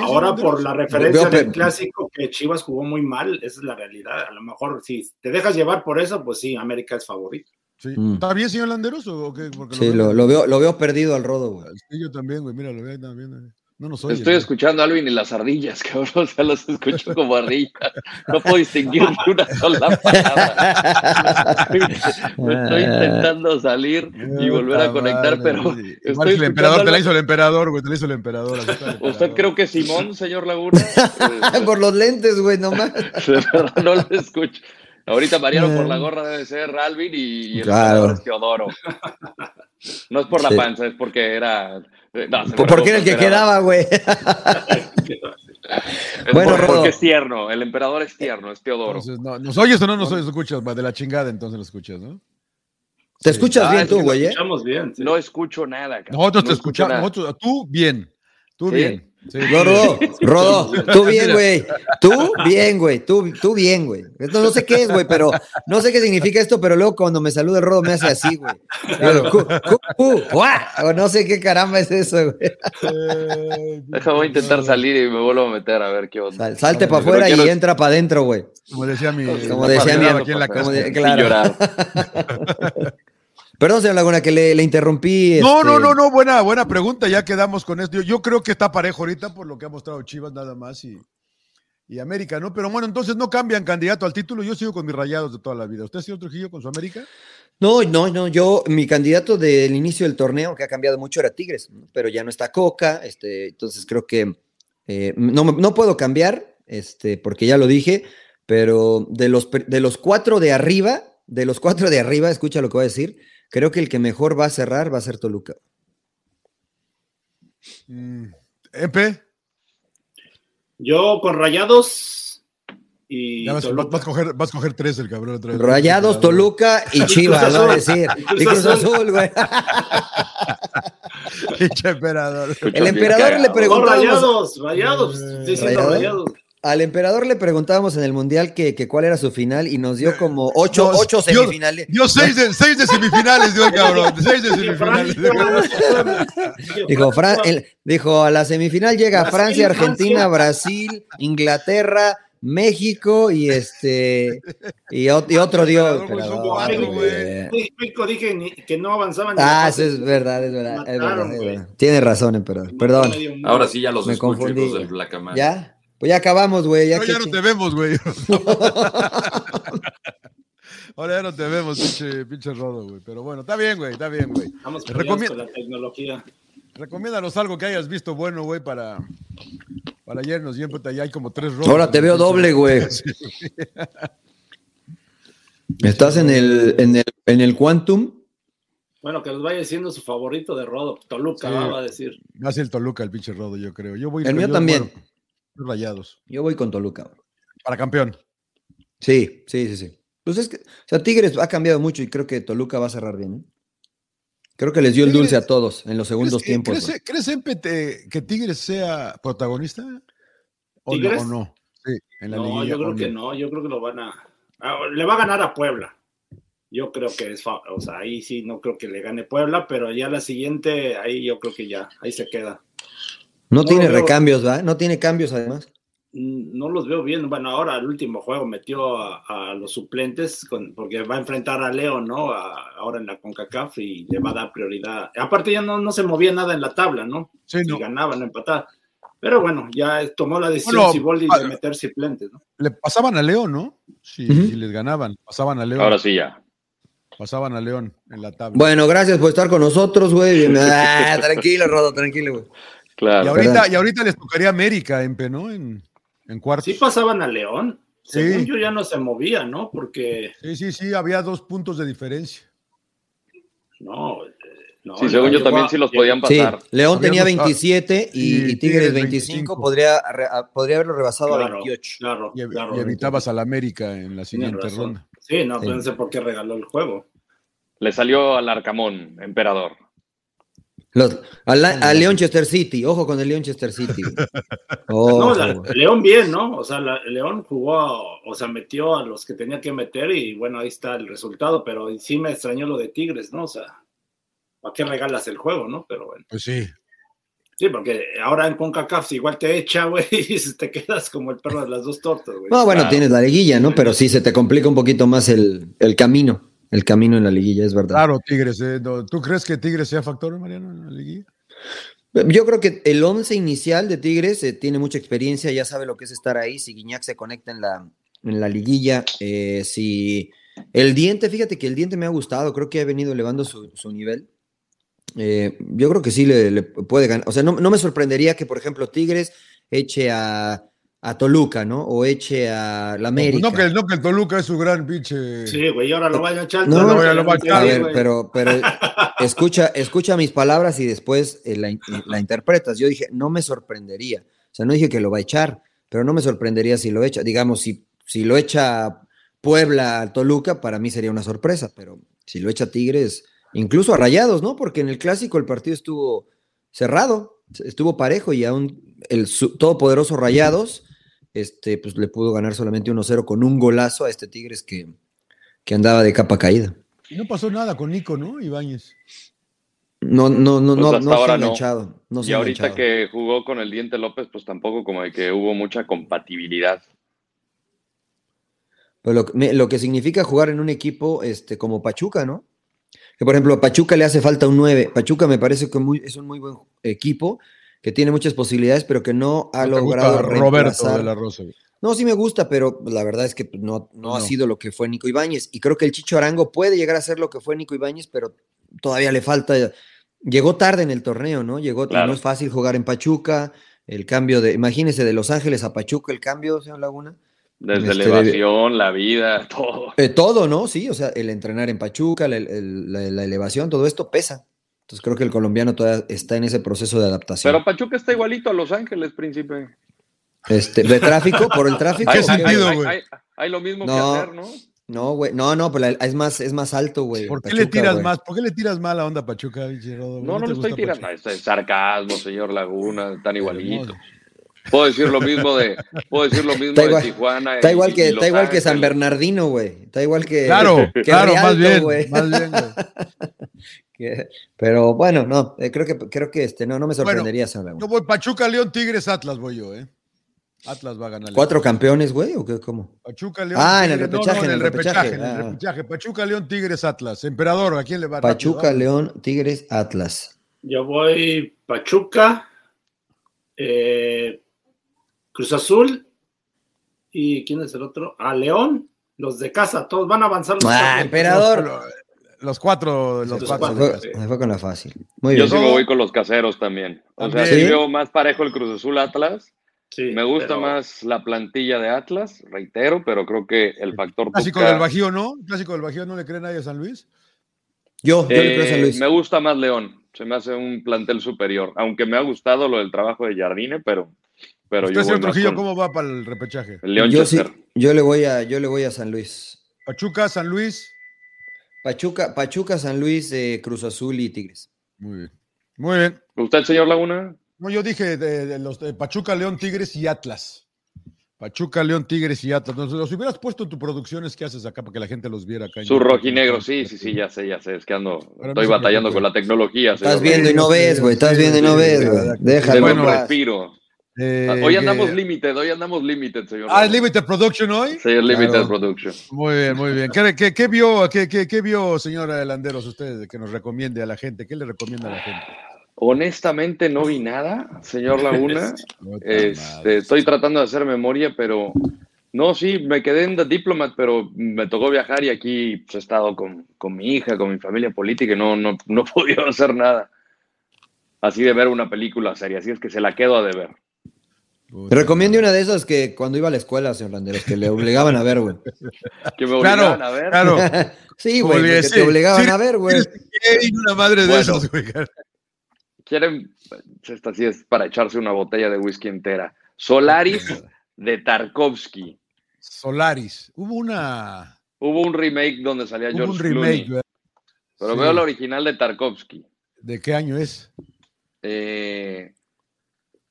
Ahora, por la referencia del clásico, que Chivas jugó muy mal, esa es la realidad. A lo mejor, si te dejas llevar por eso, pues sí, América es favorito. Mm. ¿Está bien, señor Landeros? O qué? sí, lo, veo, lo veo perdido al rodo, güey. Sí, yo también, güey. Mira, lo veo también. Estoy escuchando a Alvin y las ardillas, cabrón. O sea, los escucho como ardillas. No puedo distinguir ni una sola palabra. Me estoy intentando salir y volver a conectar, pero. Estoy el emperador te la hizo el emperador, güey. Te la hizo el emperador. ¿Usted creo que Simón, señor Laguna? por los lentes, güey, nomás. no lo escucho. Ahorita Mariano por la gorra debe ser Alvin y, el claro. es Teodoro. No es por la panza, es porque era porque era el que quedaba, güey. bueno, porque es tierno, el emperador es tierno, es Teodoro. ¿Nos oyes o no nos oyes? Escuchas, de la chingada, entonces lo escuchas, ¿no? Te escuchas bien tú, güey. ¿eh? bien. No escucho nada. Nosotros te escuchamos, tú bien, tú bien. Rodo, Rodo, tú bien, güey. Tú bien, güey. Tú, tú bien, güey. Esto no sé qué es, güey, pero no sé qué significa esto, pero luego cuando me saluda el Rodo me hace así, güey. no sé qué caramba es eso, güey. Déjame voy a intentar salir y me vuelvo a meter a ver qué onda. salte para afuera y entra para adentro, güey. Como decía mi. Como decía mi. Aquí en la casa. claro. Perdón, señor Laguna, que le, interrumpí. No, no, este no, no, buena, buena pregunta. Ya quedamos con esto. Yo, creo que está parejo ahorita por lo que ha mostrado Chivas nada más y, y América, ¿no? Pero bueno, entonces no cambian candidato al título. Yo sigo con mis rayados de toda la vida. ¿Usted, señor Trujillo, con su América? No, no, no. Yo, mi candidato del inicio del torneo, que ha cambiado mucho, era Tigres, pero ya no está Coca. Este, entonces creo que eh, no, no puedo cambiar, este, porque ya lo dije, pero de los, de los cuatro de arriba, de los cuatro de arriba, escucha lo que voy a decir Creo que el que mejor va a cerrar va a ser Toluca. Mm, ¿Epe? Yo con Rayados y. vas, a coger, vas a coger tres el cabrón. Otra vez. Rayados, Toluca y Chivas, va a decir. Y Cruz Azul, güey. Pinche emperador. El emperador le preguntó- No, rayados, rayados. Sí, diciendo ¿Rayado? rayados. Al emperador le preguntábamos en el Mundial que, que cuál era su final y nos dio como ocho, ocho semifinales. Dio seis de, seis de semifinales, dio el cabrón. Seis de semifinales. Dijo, Fran- el- dijo, a la semifinal llega Brasil, Francia, Argentina, Francia. Brasil, Inglaterra, México y este y, ot- y otro dio. México dije que no avanzaban. Ah, eso es verdad, es verdad, es Mataron, verdad, es güey. verdad. Tiene razón, emperador. Perdón. Ahora sí ya los Me escucho, confundí, hijos del. ¿Ya? Pues ya acabamos, güey. Ya No, ya no te vemos, güey. Ahora ya no te vemos, pinche, pinche rodo, güey. Pero bueno, está bien, güey, está bien, güey. Peleados recomiendo- con la tecnología. Recomiéndanos algo que hayas visto bueno, güey, para, para ayer nos siempre ya hay como tres rodos. Ahora te veo doble, güey. Estás en el, en el, en el Quantum. Bueno, que nos vaya diciendo su favorito de Rodo. Toluca Sí. va, va a decir. Hace el Toluca, el pinche rodo, yo creo. Yo voy El mío yo, también. bueno, rayados. Yo voy con Toluca. Para campeón. Sí, sí, sí, sí. Pues es que, o sea, Tigres ha cambiado mucho y creo que Toluca va a cerrar bien. ¿eh? Creo que les dio el dulce a todos en los segundos ¿Crees, que- tiempos. ¿crees. ¿crees que Tigres sea protagonista? ¿O, no, ¿Tigres? o no? Sí, en la No, liguilla. yo creo ¿o que no. Yo creo que lo van a. le va a ganar a Puebla. Yo creo que es. fa- O sea, ahí sí no creo que le gane Puebla, pero ya la siguiente, ahí yo creo que ya. Ahí se queda. No, no tiene recambios, ¿verdad? No tiene cambios además. Mm, No los veo bien. Bueno, ahora el último juego metió a, a los suplentes con- porque va a enfrentar a León, ¿no? A- ahora en la CONCACAF y le va a dar prioridad. Aparte ya no, no se movía nada en la tabla, ¿no? Sí, Si no. ganaban, empataban. Pero bueno, ya tomó la decisión Bueno, Siboldi pa- de meter suplentes, ¿no? Le pasaban a León, ¿no? Si, si les ganaban, pasaban a León. Ahora sí ya. Pasaban a León en la tabla. Bueno, gracias por estar con nosotros, güey. Ah, tranquilo, Rodo, tranquilo, güey. Y, ahorita, y ahorita les tocaría América, Empe, ¿no? En, en cuartos. Sí pasaban a León. Según yo ya no se movía, ¿no? Porque Sí, sí, sí, había dos puntos de diferencia. no. eh, no Sí, según yo también a- sí los podían Sí, pasar. León Había tenía dos- ah, 27 y, Tigres Tigres 25. 25. Podría, re- a- podría haberlo rebasado a Claro, 28. claro, Y, claro. y evitabas al América en la siguiente ronda. Sí, no, Sí. no sé por qué regaló el juego. Le salió al Arcamón, emperador. Los- a, la- a León Chester City, ojo con el León Chester City. No, la-. León bien, ¿no? O sea, la- León jugó, o sea, metió a los que tenía que meter y bueno, ahí está el resultado, pero sí me extrañó lo de Tigres, ¿no? O sea, ¿para qué regalas el juego, no? Pero bueno, Pues sí. sí, porque ahora en CONCACAF si igual te echa, güey, y te quedas como el perro de las dos tortas, güey. No, bueno, Claro. tienes la liguilla, ¿no? Pero sí se te complica un poquito más el, el camino. El camino en la liguilla, es verdad. Claro, Tigres. eh, ¿Tú crees que Tigres sea factor, Mariano, en la liguilla? Yo creo que el once inicial de Tigres eh, tiene mucha experiencia, ya sabe lo que es estar ahí. Si Guiñac se conecta en la, en la liguilla, eh, si el diente, fíjate que el diente me ha gustado, creo que ha venido elevando su, su nivel. Eh, yo creo que sí le, le puede ganar. O sea, no, no me sorprendería que, por ejemplo, Tigres eche a, a Toluca, ¿no? O eche a la América. No que, el- no que el Toluca es su gran pinche. Sí, güey, y ahora lo vayan a echar. No, ya lo va a echar. A ver, pero, pero escucha, escucha mis palabras y después eh, la, la interpretas. Yo dije, no me sorprendería. O sea, no dije que lo va a echar, pero no me sorprendería si lo echa. Digamos, si, si lo echa Puebla a Toluca, para mí sería una sorpresa, pero si lo echa Tigres, incluso a Rayados, ¿no? Porque en el clásico el partido estuvo cerrado, estuvo parejo y aún el todopoderoso Rayados, este, pues le pudo ganar solamente 1-0 con un golazo a este Tigres que, que andaba de capa caída. Y no pasó nada con Nico, ¿no? Ibáñez. No, no, no, Pues no, hasta no se ahora no. enganchado. No se y ahorita enganchado. que jugó con el Diente López, pues tampoco como de que hubo mucha compatibilidad. Pero lo, que- me- lo que significa jugar en un equipo este, como Pachuca, ¿no? Que por ejemplo a Pachuca le hace falta un 9. Pachuca me parece que muy- es un muy buen equipo, que tiene muchas posibilidades, pero que no ha ¿No te gusta logrado Roberto de la Rosa. No, sí me gusta, pero la verdad es que pues, no, no, ha sido lo que fue Nico Ibáñez. Y creo que el Chicho Arango puede llegar a ser lo que fue Nico Ibáñez, pero todavía le falta. Llegó tarde en el torneo, ¿no? Llegó, y Claro. no es fácil jugar en Pachuca. El cambio de, imagínese, de Los Ángeles a Pachuca, el cambio, señor Laguna. Desde Este, elevación, la vida, todo. Eh, todo, ¿no? Sí, o sea, el entrenar en Pachuca, la, el- la- la elevación, todo esto pesa. Entonces creo que el colombiano todavía está en ese proceso de adaptación. Pero Pachuca está igualito a Los Ángeles, príncipe. este, ¿De tráfico? ¿Por el tráfico? ¿Qué o qué? sentido, hay, güey? hay- hay lo mismo No. que hacer, ¿no? No, güey. No, no, pero es más, es más alto, güey. ¿Por qué Pachuca, le tiras güey. más? ¿Por qué le tiras mal la onda a Pachuca, Rodo? No, no le estoy tirando. Es sarcasmo, señor Laguna, están igualitos. Puedo decir lo mismo de, puedo decir lo mismo Está igual- de Tijuana. Está igual y que, está igual que San. Bernardino, güey. Está igual que. Claro, que claro, más bien, güey. más bien, güey. Que- Pero bueno, no, eh, creo que creo que este no, no me sorprendería San Laguna. Yo voy Pachuca, León, Tigres, Atlas, voy yo, ¿eh? Atlas va a ganar. ¿Cuatro campeones, güey? ¿O qué? ¿Cómo? Pachuca, León. Ah, en el. No, repechaje, no, en el repechaje. en el ah. repechaje. Pachuca, León, Tigres, Atlas. Emperador, ¿a quién le va? Pachuca, Rápido, León, Tigres, Atlas. Yo voy Pachuca, eh, Cruz Azul y ¿quién es el otro? A León, los de casa, todos van a avanzar. Los Ah, cuatro. emperador. Los cuatro, los Los cuatro. Se cuatro. fue, con la fácil. Muy Yo bien. sí me voy con los caseros también. O sea, También. sí ¿Sí? veo más parejo el Cruz Azul Atlas. Sí, Me gusta pero- más la plantilla de Atlas, reitero, pero creo que el factor Clásico del Bajío, ¿no? Clásico del Bajío, ¿no le cree nadie a San Luis? Yo, yo le creo a Eh, San Luis. me gusta más León. Se me hace un plantel superior. Aunque me ha gustado lo del trabajo de Jardine, pero, pero Usted, yo señor Trujillo, con ¿cómo va para el repechaje? el León Yo sí, yo le voy a, yo le voy a San Luis. Pachuca, San Luis. Pachuca, Pachuca, San Luis, eh, Cruz Azul y Tigres. Muy bien. Muy bien. ¿Usted, señor Laguna? No, yo dije de, de los de Pachuca, León, Tigres y Atlas. Pachuca, León, Tigres y Atlas. Nos- Los hubieras puesto en tus producciones que haces acá para que la gente los viera acá. Su rojinegro, sí, sí, sí, ya sé, ya sé. Es que ando, estoy batallando con la tecnología. Estás señor viendo y no ves, güey. Estás viendo y no ves, güey. Déjalo. Paz. respiro. Eh, Hoy andamos limited, hoy andamos limited, señor. Ah, es. Limited Production hoy. Sí, es limited Claro. production. Muy bien, muy bien. ¿Qué, qué- qué vio, qué, qué- vio, señora Landeros, usted que nos recomiende a la gente? ¿Qué le recomienda a la gente? Honestamente no vi nada, señor Laguna. Este, estoy tratando de hacer memoria, pero no, sí, me quedé en The Diplomat, pero me tocó viajar y aquí pues, he estado con, con mi hija, con mi familia política y no, no, no podido hacer nada. Así de ver una película seria, así es que se la quedo a deber. Recomiendo una de esas que cuando iba a la escuela, señor Landeros, que le obligaban a ver, güey. Que me Claro, obligaban a ver. claro. Sí, güey, sí, te obligaban sí, a ver, güey. Ey, una madre de Bueno. esas, güey. Quieren, esta sí es para echarse una botella de whisky entera. Solaris de Tarkovsky. Solaris. Hubo una. Hubo un remake donde salía Hubo George un remake, Clooney, pero Sí. veo la original de Tarkovsky. ¿De qué año es? Eh,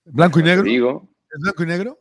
¿Blanco y te negro? Digo, ¿Es blanco y negro?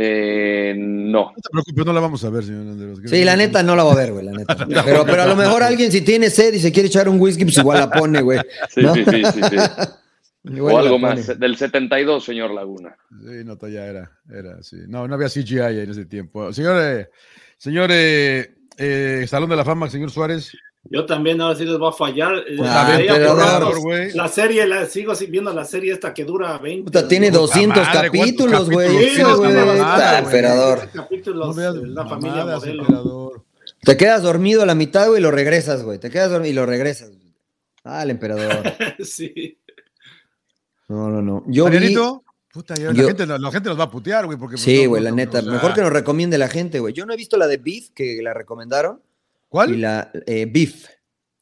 eh, no. No te preocupes, no la vamos a ver, señor Landeros. Sí, la neta no la va a ver, güey, la neta. Pero, pero a lo mejor alguien si tiene sed y se quiere echar un whisky, pues igual la pone, güey. Sí, ¿No? sí, sí, sí, sí. O algo más, del 72, señor Laguna. Sí, no, ya era, era, sí. No, no había CGI en ese tiempo. Señor, eh, señor eh, eh, Salón de la Fama, señor Suárez. Yo también ahora sí les voy a fallar. Eh, Ah, la ratos. güey. La serie, la sigo viendo la serie esta que dura 20. Puta, tiene ¿no? 200 madre, ¿cuántos capítulos, güey. Sí, emperador. Capítulos, No veas eh, la familia modelo. emperador. Te quedas dormido a la mitad, güey, y lo regresas, güey. Te quedas dormido y lo regresas. Ah, el emperador. sí. No, no, no. Yo vi... Puta, ya, la, yo- gente, la, la gente nos va a putear, güey. porque, pues, Sí, güey, no, la no, neta. o sea, Mejor que nos recomiende la gente, güey. Yo no he visto la de Beef, que la recomendaron. ¿Cuál? Y la eh, Beef.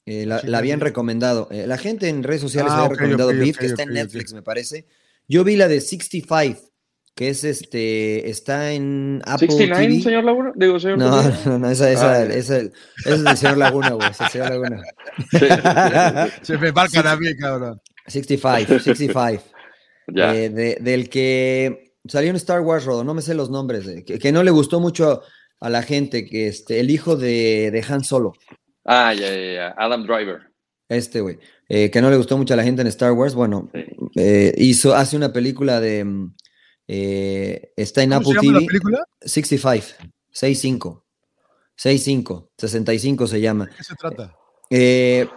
eh, la, Sí, la sí, habían sí. recomendado. Eh, la gente en redes sociales Ah, había recomendado ok, Beef, que está en. Netflix, me parece. Yo vi la de 65, que es este, está en Apple 69, TV. señor Laguna. Digo, señor. No, Trujillo. no, no, esa, esa, Ah, esa, esa es del señor Laguna, güey. Es el señor Laguna. Se me marcan a mí, cabrón. 65, 65. ya. eh, de- del que salió en Star Wars, Rodo, no me sé los nombres, de- que, que no le gustó mucho a la gente, que este, el hijo de, de Han Solo, Ah, ya, ya, ya. Adam Driver. este güey, eh, que no le gustó mucho a la gente en Star Wars, bueno, Sí. eh, hizo, hace una película de, mm, eh, está en ¿Cómo Apple se llama la TV, película? 65, 65, 65, 65 se llama. ¿De qué se trata? Eh,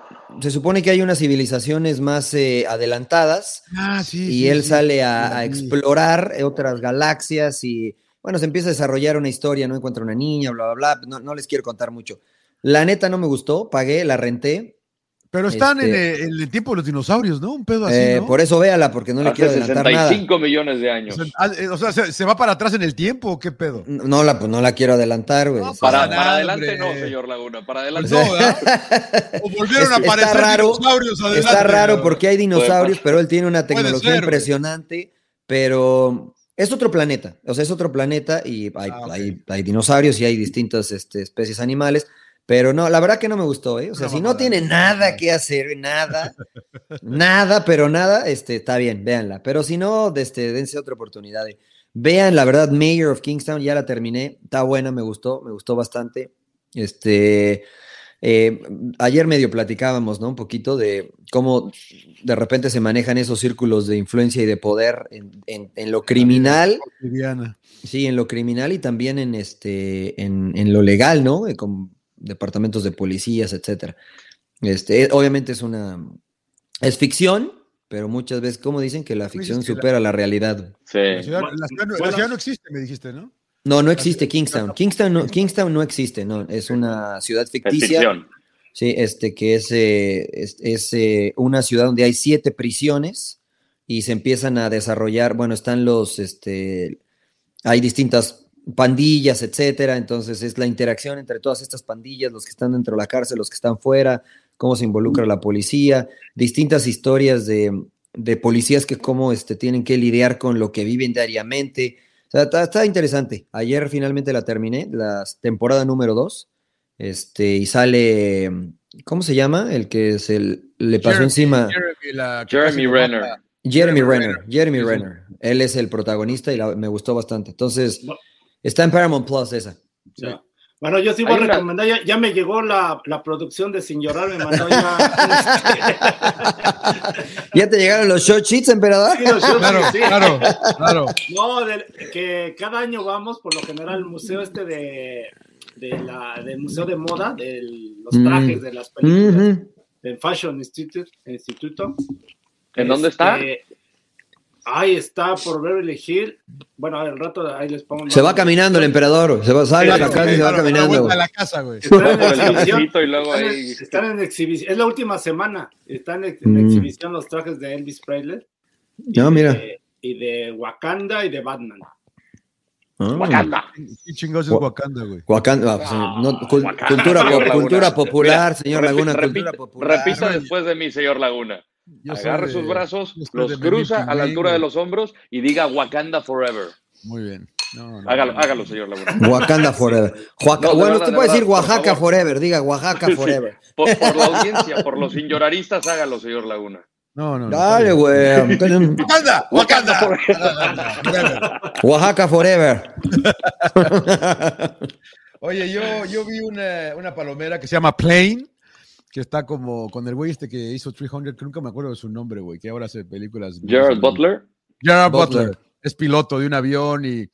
se supone que hay unas civilizaciones más eh, adelantadas, Ah, sí. y sí, él sí, sale a, la explorar otras galaxias y bueno, se empieza a desarrollar una historia, no encuentra una niña, bla, bla, bla, no, no les quiero contar mucho. La neta no me gustó, pagué, la renté, Pero están en, este- eh, en el tiempo de los dinosaurios, ¿no? Un pedo así, eh, ¿no? por eso véala, porque no le quiero adelantar nada. 65 millones de años. O sea, eh, o sea, ¿se, se va para atrás en el tiempo o qué pedo? No la, pues no la quiero adelantar, güey. No, Para, nada, adelante hombre. no, señor Laguna. Para Pues adelante no, ¿verdad? O volvieron Es- a aparecer está raro, dinosaurios adelante. Está raro porque hay dinosaurios, pero él tiene una tecnología ser, impresionante, pero Es otro planeta, o sea, es otro planeta y hay, Ah, ok. hay- hay dinosaurios y hay distintas este, especies animales, pero no, la verdad que no me gustó, ¿eh? O sea, si no tiene nada que hacer, nada, nada, pero nada, este, está bien, véanla. Pero si no, este, dense otra oportunidad. Vean, la verdad, Mayor of Kingstown, ya la terminé, está buena, me gustó, me gustó bastante. Este, eh, ayer medio platicábamos, ¿no? Un poquito de cómo de repente se manejan esos círculos de influencia y de poder en, en- en lo criminal, sí, en lo criminal y también en este, en, en lo legal, ¿no? Eh, Con departamentos de policías, etcétera. Este, obviamente es una, es ficción, pero muchas veces, como dicen, que la ficción la- supera la realidad. Sí. La ciudad, la ciudad no- la Bueno. ciudad no existe, me dijiste, ¿no? No, no existe Kingstown. Kingstown no, Kingstown no existe, no, es una ciudad Es ficticia. ficción. Sí, este que es, eh, es, es, eh, una ciudad donde hay siete prisiones y se empiezan a desarrollar, bueno, están los, este, hay distintas pandillas, etcétera, entonces es la interacción entre todas estas pandillas, los que están dentro de la cárcel, los que están fuera, cómo se involucra la policía, distintas historias de, de policías que cómo este, tienen que lidiar con lo que viven diariamente. O sea, está, está interesante. Ayer finalmente la terminé, la temporada número dos. Este, y sale, ¿cómo se llama? El que se le pasó Jeremy- encima. Jeremy, la Renner. Jeremy Jeremy Renner. Renner. Jeremy Sí, sí. Renner. Él es el protagonista y la- me gustó bastante. Entonces, está en Paramount Plus esa. Ya. Bueno, yo sí voy Hay a una- recomendar, ya, ya me llegó la, la producción de Sin Llorar, me mandó ya. ¿Ya te llegaron los short sheets, emperador? Sí, los shows, Claro, sí. claro, claro. No, que cada año vamos, por lo general, al museo este de, de la, del Museo de Moda, de los Mm. trajes de las películas, del Fashion Institute, Instituto. ¿En dónde está? Ahí está por Beverly Hill. Bueno, al rato ahí les pongo. Se va caminando el emperador. Se va, sale a la casa y se va caminando. la casa, güey. Están en exhibición. cafecito y luego Están en, ahí. están en exhibición. Es la última semana. Están en, Mm. exhibición los trajes de Elvis Presley. No, mira. de- y de Wakanda y de Batman. Ah. Wakanda. ¿Qué chingados es Wakanda, güey? Wakanda, ah, pues, Ah, no, cul- Wakanda, cultura, popular, Mira, señor Laguna, cultura popular. Repita después de mí, señor Laguna. Yo Agarre de- sus brazos, los cruza a la altura de los hombros y diga Wakanda Forever. Muy bien. No, no, Hágalo, no. hágalo, señor Laguna. Wakanda Forever. Oaxaca- bueno, usted de puede decir Oaxaca. Forever, diga Oaxaca Sí. Forever. Por, por la audiencia, por los señoraristas, hágalo, señor Laguna. No, no, no. Dale, güey. ¡Wakanda! ¡Wakanda! Wakanda Oaxaca Forever. Oye, yo, yo vi una, una palomera que se llama Plane, que está como con el güey este que hizo 300, que nunca me acuerdo de su nombre, güey, que ahora hace películas. Gerard Butler. Gerard Butler. Butler. Es piloto de un avión y,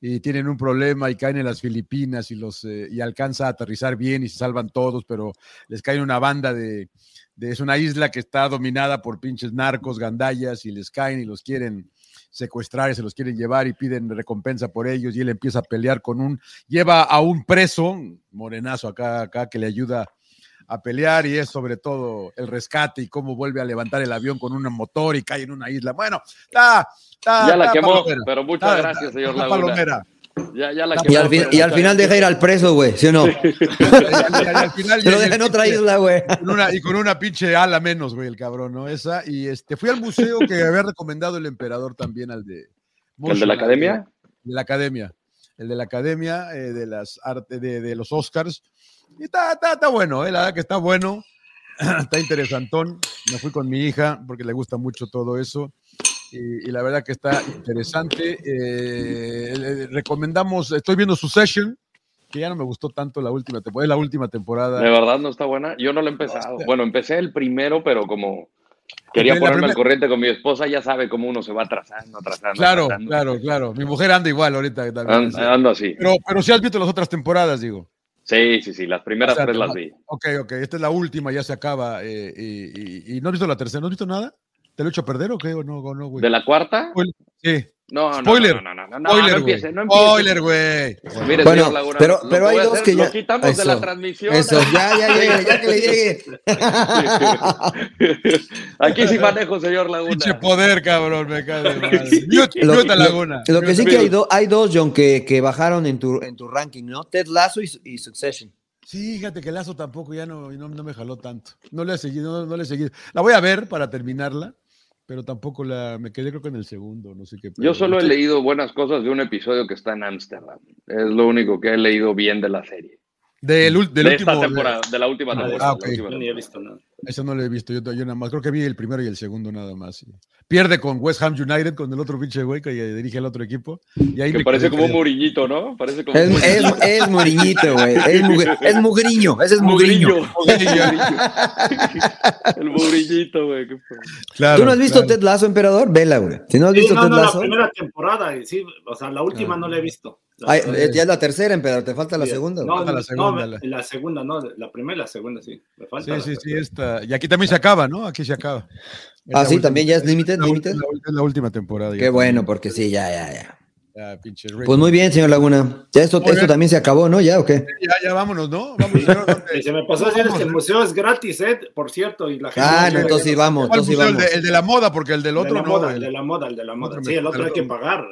y tienen un problema y caen en las Filipinas y, los, eh, y alcanza a aterrizar bien y se salvan todos, pero les cae una banda de, de- Es una isla que está dominada por pinches narcos, gandallas y les caen y los quieren secuestrar y se los quieren llevar y piden recompensa por ellos y él empieza a pelear con un, lleva a un preso, un morenazo acá, acá que le ayuda a pelear y es sobre todo el rescate y cómo vuelve a levantar el avión con un motor y cae en una isla. Bueno, está, está, Ya la está quemó, palomera. pero muchas Está- gracias, está- señor está Laguna. palomera. Ya, ya la Y quemó. Y al, fin- pero y al muchas final deja ir al preso, güey, ¿sí o no? Y al- y al final Se lo y- deja en otra isla, güey. y con una pinche ala menos, güey, el cabrón, ¿no? Esa. Y este, fui al museo que había recomendado el emperador también, al de. ¿El de la academia? De la academia. El de la academia, eh, de las arte, de, de los Oscars. Y está, está, está bueno, eh, la verdad que está bueno. está interesantón. Me fui con mi hija porque le gusta mucho todo eso. Y, y la verdad que está interesante. Eh, recomendamos, estoy viendo Succession, que ya no me gustó tanto la última temporada. La última temporada. De verdad no está buena. Yo no lo he empezado. está- Bueno, empecé el primero, pero como quería La ponerme primer- al corriente con mi esposa, ya sabe cómo uno se va atrasando, atrasando. Claro, atrasando. claro, claro. Mi mujer anda igual ahorita. también. An- Ando así. Pero, pero si has visto las otras temporadas, digo. Sí, sí, sí. Las primeras O sea, tres las vi. Ok, ok. Esta es la última, ya se acaba. eh, y, y- y no has visto la tercera, ¿no has visto nada? ¿Te lo he hecho perder o qué? ¿O no, o no, güey? ¿De la cuarta? Sí. No, no, Spoiler. no, no, no, no, no, Spoiler, no güey. empiece, no empiece. Spoiler, güey. Mire, Bueno, señor Laguna, pero- lo pero hay dos hacer, que ya- Lo quitamos de eso, la transmisión. Eso, ya, ya llegue, ya que le llegue. Aquí sí manejo, señor Laguna. Pinche poder, cabrón, me cae de madre. Mute, Lo, mute a lo- Laguna. lo que sí que hay, do- hay dos, John, que, que bajaron en tu, en tu ranking, ¿no? Ted Lasso y, y Succession. Sí, fíjate que Lazo tampoco ya no, no, no me jaló tanto. No le he seguido, no, no le he seguido. La voy a ver para terminarla, pero tampoco la. Me quedé creo que en el segundo, no sé qué. Yo solo he leído buenas cosas de un episodio que está en Ámsterdam. Es lo único que he leído bien de la serie. Del, del de último. esta temporada, de la última Ah, temporada. ah, ok. la última Yo ni he temporada. visto nada. Eso no lo he visto, yo, yo nada más. Creo que vi el primero y el segundo nada más. Pierde con West Ham United, con el otro pinche güey que dirige el otro equipo. Y ahí Que parece como un murillito, ¿no? Parece como Es, un es, es Muriñito, güey. Es, mugre- es mugriño. Ese es mugriño. El mugrillito, güey. Claro, ¿Tú no has visto claro. Ted Lasso, emperador? Vela, güey. Si no has Sí, visto no, Ted no, la primera temporada, y sí, o sea, la última Ah. no la he visto. Ay, eh, ya es la tercera, emperador. Te falta la segunda. No, la no, segunda, la, la- la segunda, no, la primera y la segunda, sí. Me falta Sí, la sí, sí, tercera. Esta. Y aquí también se acaba, ¿no? Aquí se acaba. Ah, sí, última- también ya es última- es la última temporada. Qué bueno, porque sí, ya, ya, ya. Ya, pinche Pues muy bien, señor Laguna. Ya esto, esto también se acabó, ¿no? ¿Ya o qué? Ya, ya vámonos, ¿no? Vamos. Y se me pasó decir que el museo es gratis, ¿eh? Por cierto, y la gente... Ah, no, entonces sí vamos, ¿Cuál entonces el, vamos. de, el de la moda, porque el del de otro la no. moda, el el- de la moda, el de la moda. Sí, el otro hay que pagar.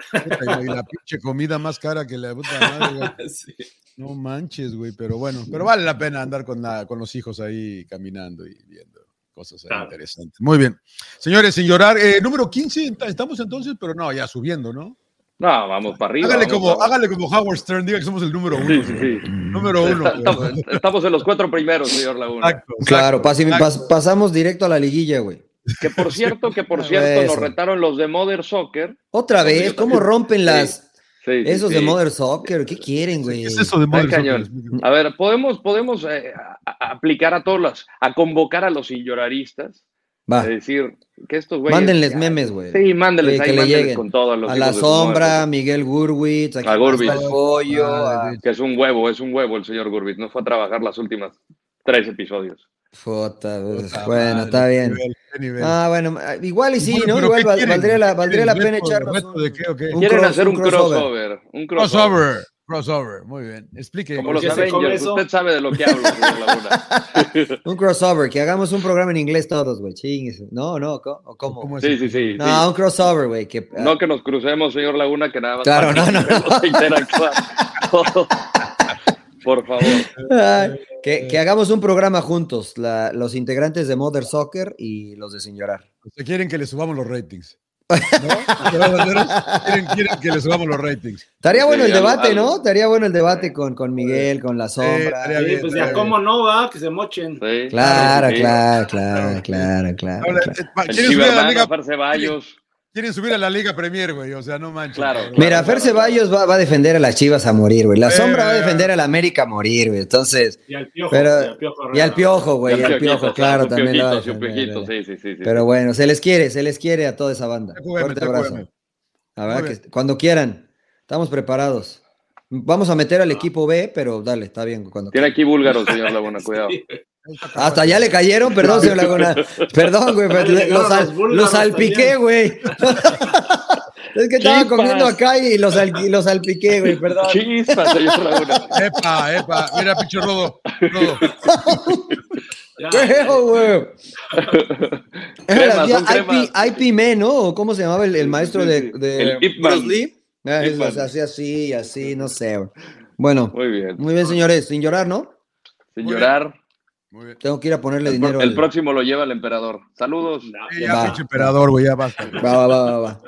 y la pinche comida más cara que la puta madre, güey. Sí. No manches, güey, pero bueno, pero vale la pena andar con, la, con los hijos ahí caminando y viendo cosas Claro. interesantes. Muy bien. Señores, sin llorar, eh, número 15, ent- estamos entonces, pero no, ya subiendo, ¿no? No, vamos para arriba. Hágale como, para- hágale como Howard Stern, diga que somos el número uno. Sí, sí, sí. Número uno. Está- Estamos, estamos en los cuatro primeros, señor Laguna. Exacto, Claro, exacto, pas- pasamos directo a la liguilla, güey. Que por cierto, que por cierto, nos retaron los de Mother Soccer. Otra vez, ¿cómo rompen las Sí, sí, esos de sí. Mother Soccer? ¿Qué quieren, güey? ¿Qué es eso de Ay, Mother cañón. Soccer? A ver, podemos, podemos eh, a- a- aplicar a todos los, a convocar a los sin lloraristas, Va, es decir, que estos güeyes. mándenles ya- memes, güey. Sí, mándenles Que- ahí, que le mándenles lleguen. con todos los A la de sombra. Miguel Gurwitz, aquí A Gurwitz. está el pollo. Ah, a- de- Que es un huevo, es un huevo el señor Gurbit. No fue a trabajar las últimas tres episodios. Puta, pues, Puta bueno, madre, está bien. nivel, nivel. Ah, bueno, igual y sí, Bueno, ¿no? Igual ¿qué val- valdría la, ¿Qué valdría la pena ¿Reto- echarnos de un Quieren cross- hacer un, crossover. Un crossover. Crossover. Crossover. Muy bien. Explique. Como los ¿Qué se come Avengers. Usted sabe de lo que hablo, señor Laguna. Un crossover, que hagamos un programa en inglés todos, güey. Chingues. No, no, ¿co- ¿o ¿cómo? ¿Cómo es Sí, sí, sí. No, sí. un crossover, güey. Que, ah, No que nos crucemos, señor Laguna, que nada más. Claro, no, no, no. Por favor. ay, que, que hagamos un programa juntos, la- los integrantes de Mother Soccer y los de Sin Llorar. Ustedes quieren que le subamos los ratings. ¿No? ¿Quieren, quieren que le subamos los ratings. Estaría bueno Sí, el debate, algo. ¿no? Estaría bueno el debate con, con Miguel, con la sombra. Sí, bien, pues ya. ¿cómo no va? Que se mochen. Sí, Claro, sí. claro, claro, claro, claro. Ahora, claro. eh, pa- El ¿Quieren subir a la Liga? A Premier, güey. O sea, no manches. Claro. Mira, Fer Ceballos va, va a defender a las Chivas a morir, güey. La Eh, sombra va a defender a la América a morir, güey. Entonces, Y al piojo. Pero- y al piojo. y al Herrera. piojo, güey, y al piojo, claro, también lo va a defender, piojito, sí, sí, sí. Pero bueno, se les quiere, se les quiere a toda esa banda. Cueme, Fuerte te abrazo. verdad Muy que cuando quieran, estamos preparados. Vamos a meter al equipo B, pero dale, está bien. Cuando Tiene aquí búlgaro, señor Laguna, cuidado. Hasta ya le cayeron, perdón, señor Laguna. Perdón, güey, llegaron los, sal- los salpiqué, güey. es que estaba Chispas. comiendo acá y los, al- los salpiqué, güey, perdón. Chispa, señor Laguna. Epa, epa. Mira, pinche Rodo. Rodo. Creo, güey. IP, ¿no? ¿O ¿Cómo se llamaba el, maestro de, de El. Bruce Lee? Ah, así, así, así, no sé. güey. Bueno, Muy bien. muy bien, señores, sin llorar, ¿no? Sin Muy llorar. Muy bien. Tengo que ir a ponerle El, dinero. el al- próximo lo lleva el emperador. Saludos. no, ya. Va. pinche emperador, güey, ya basta. Va, va, va, va, va.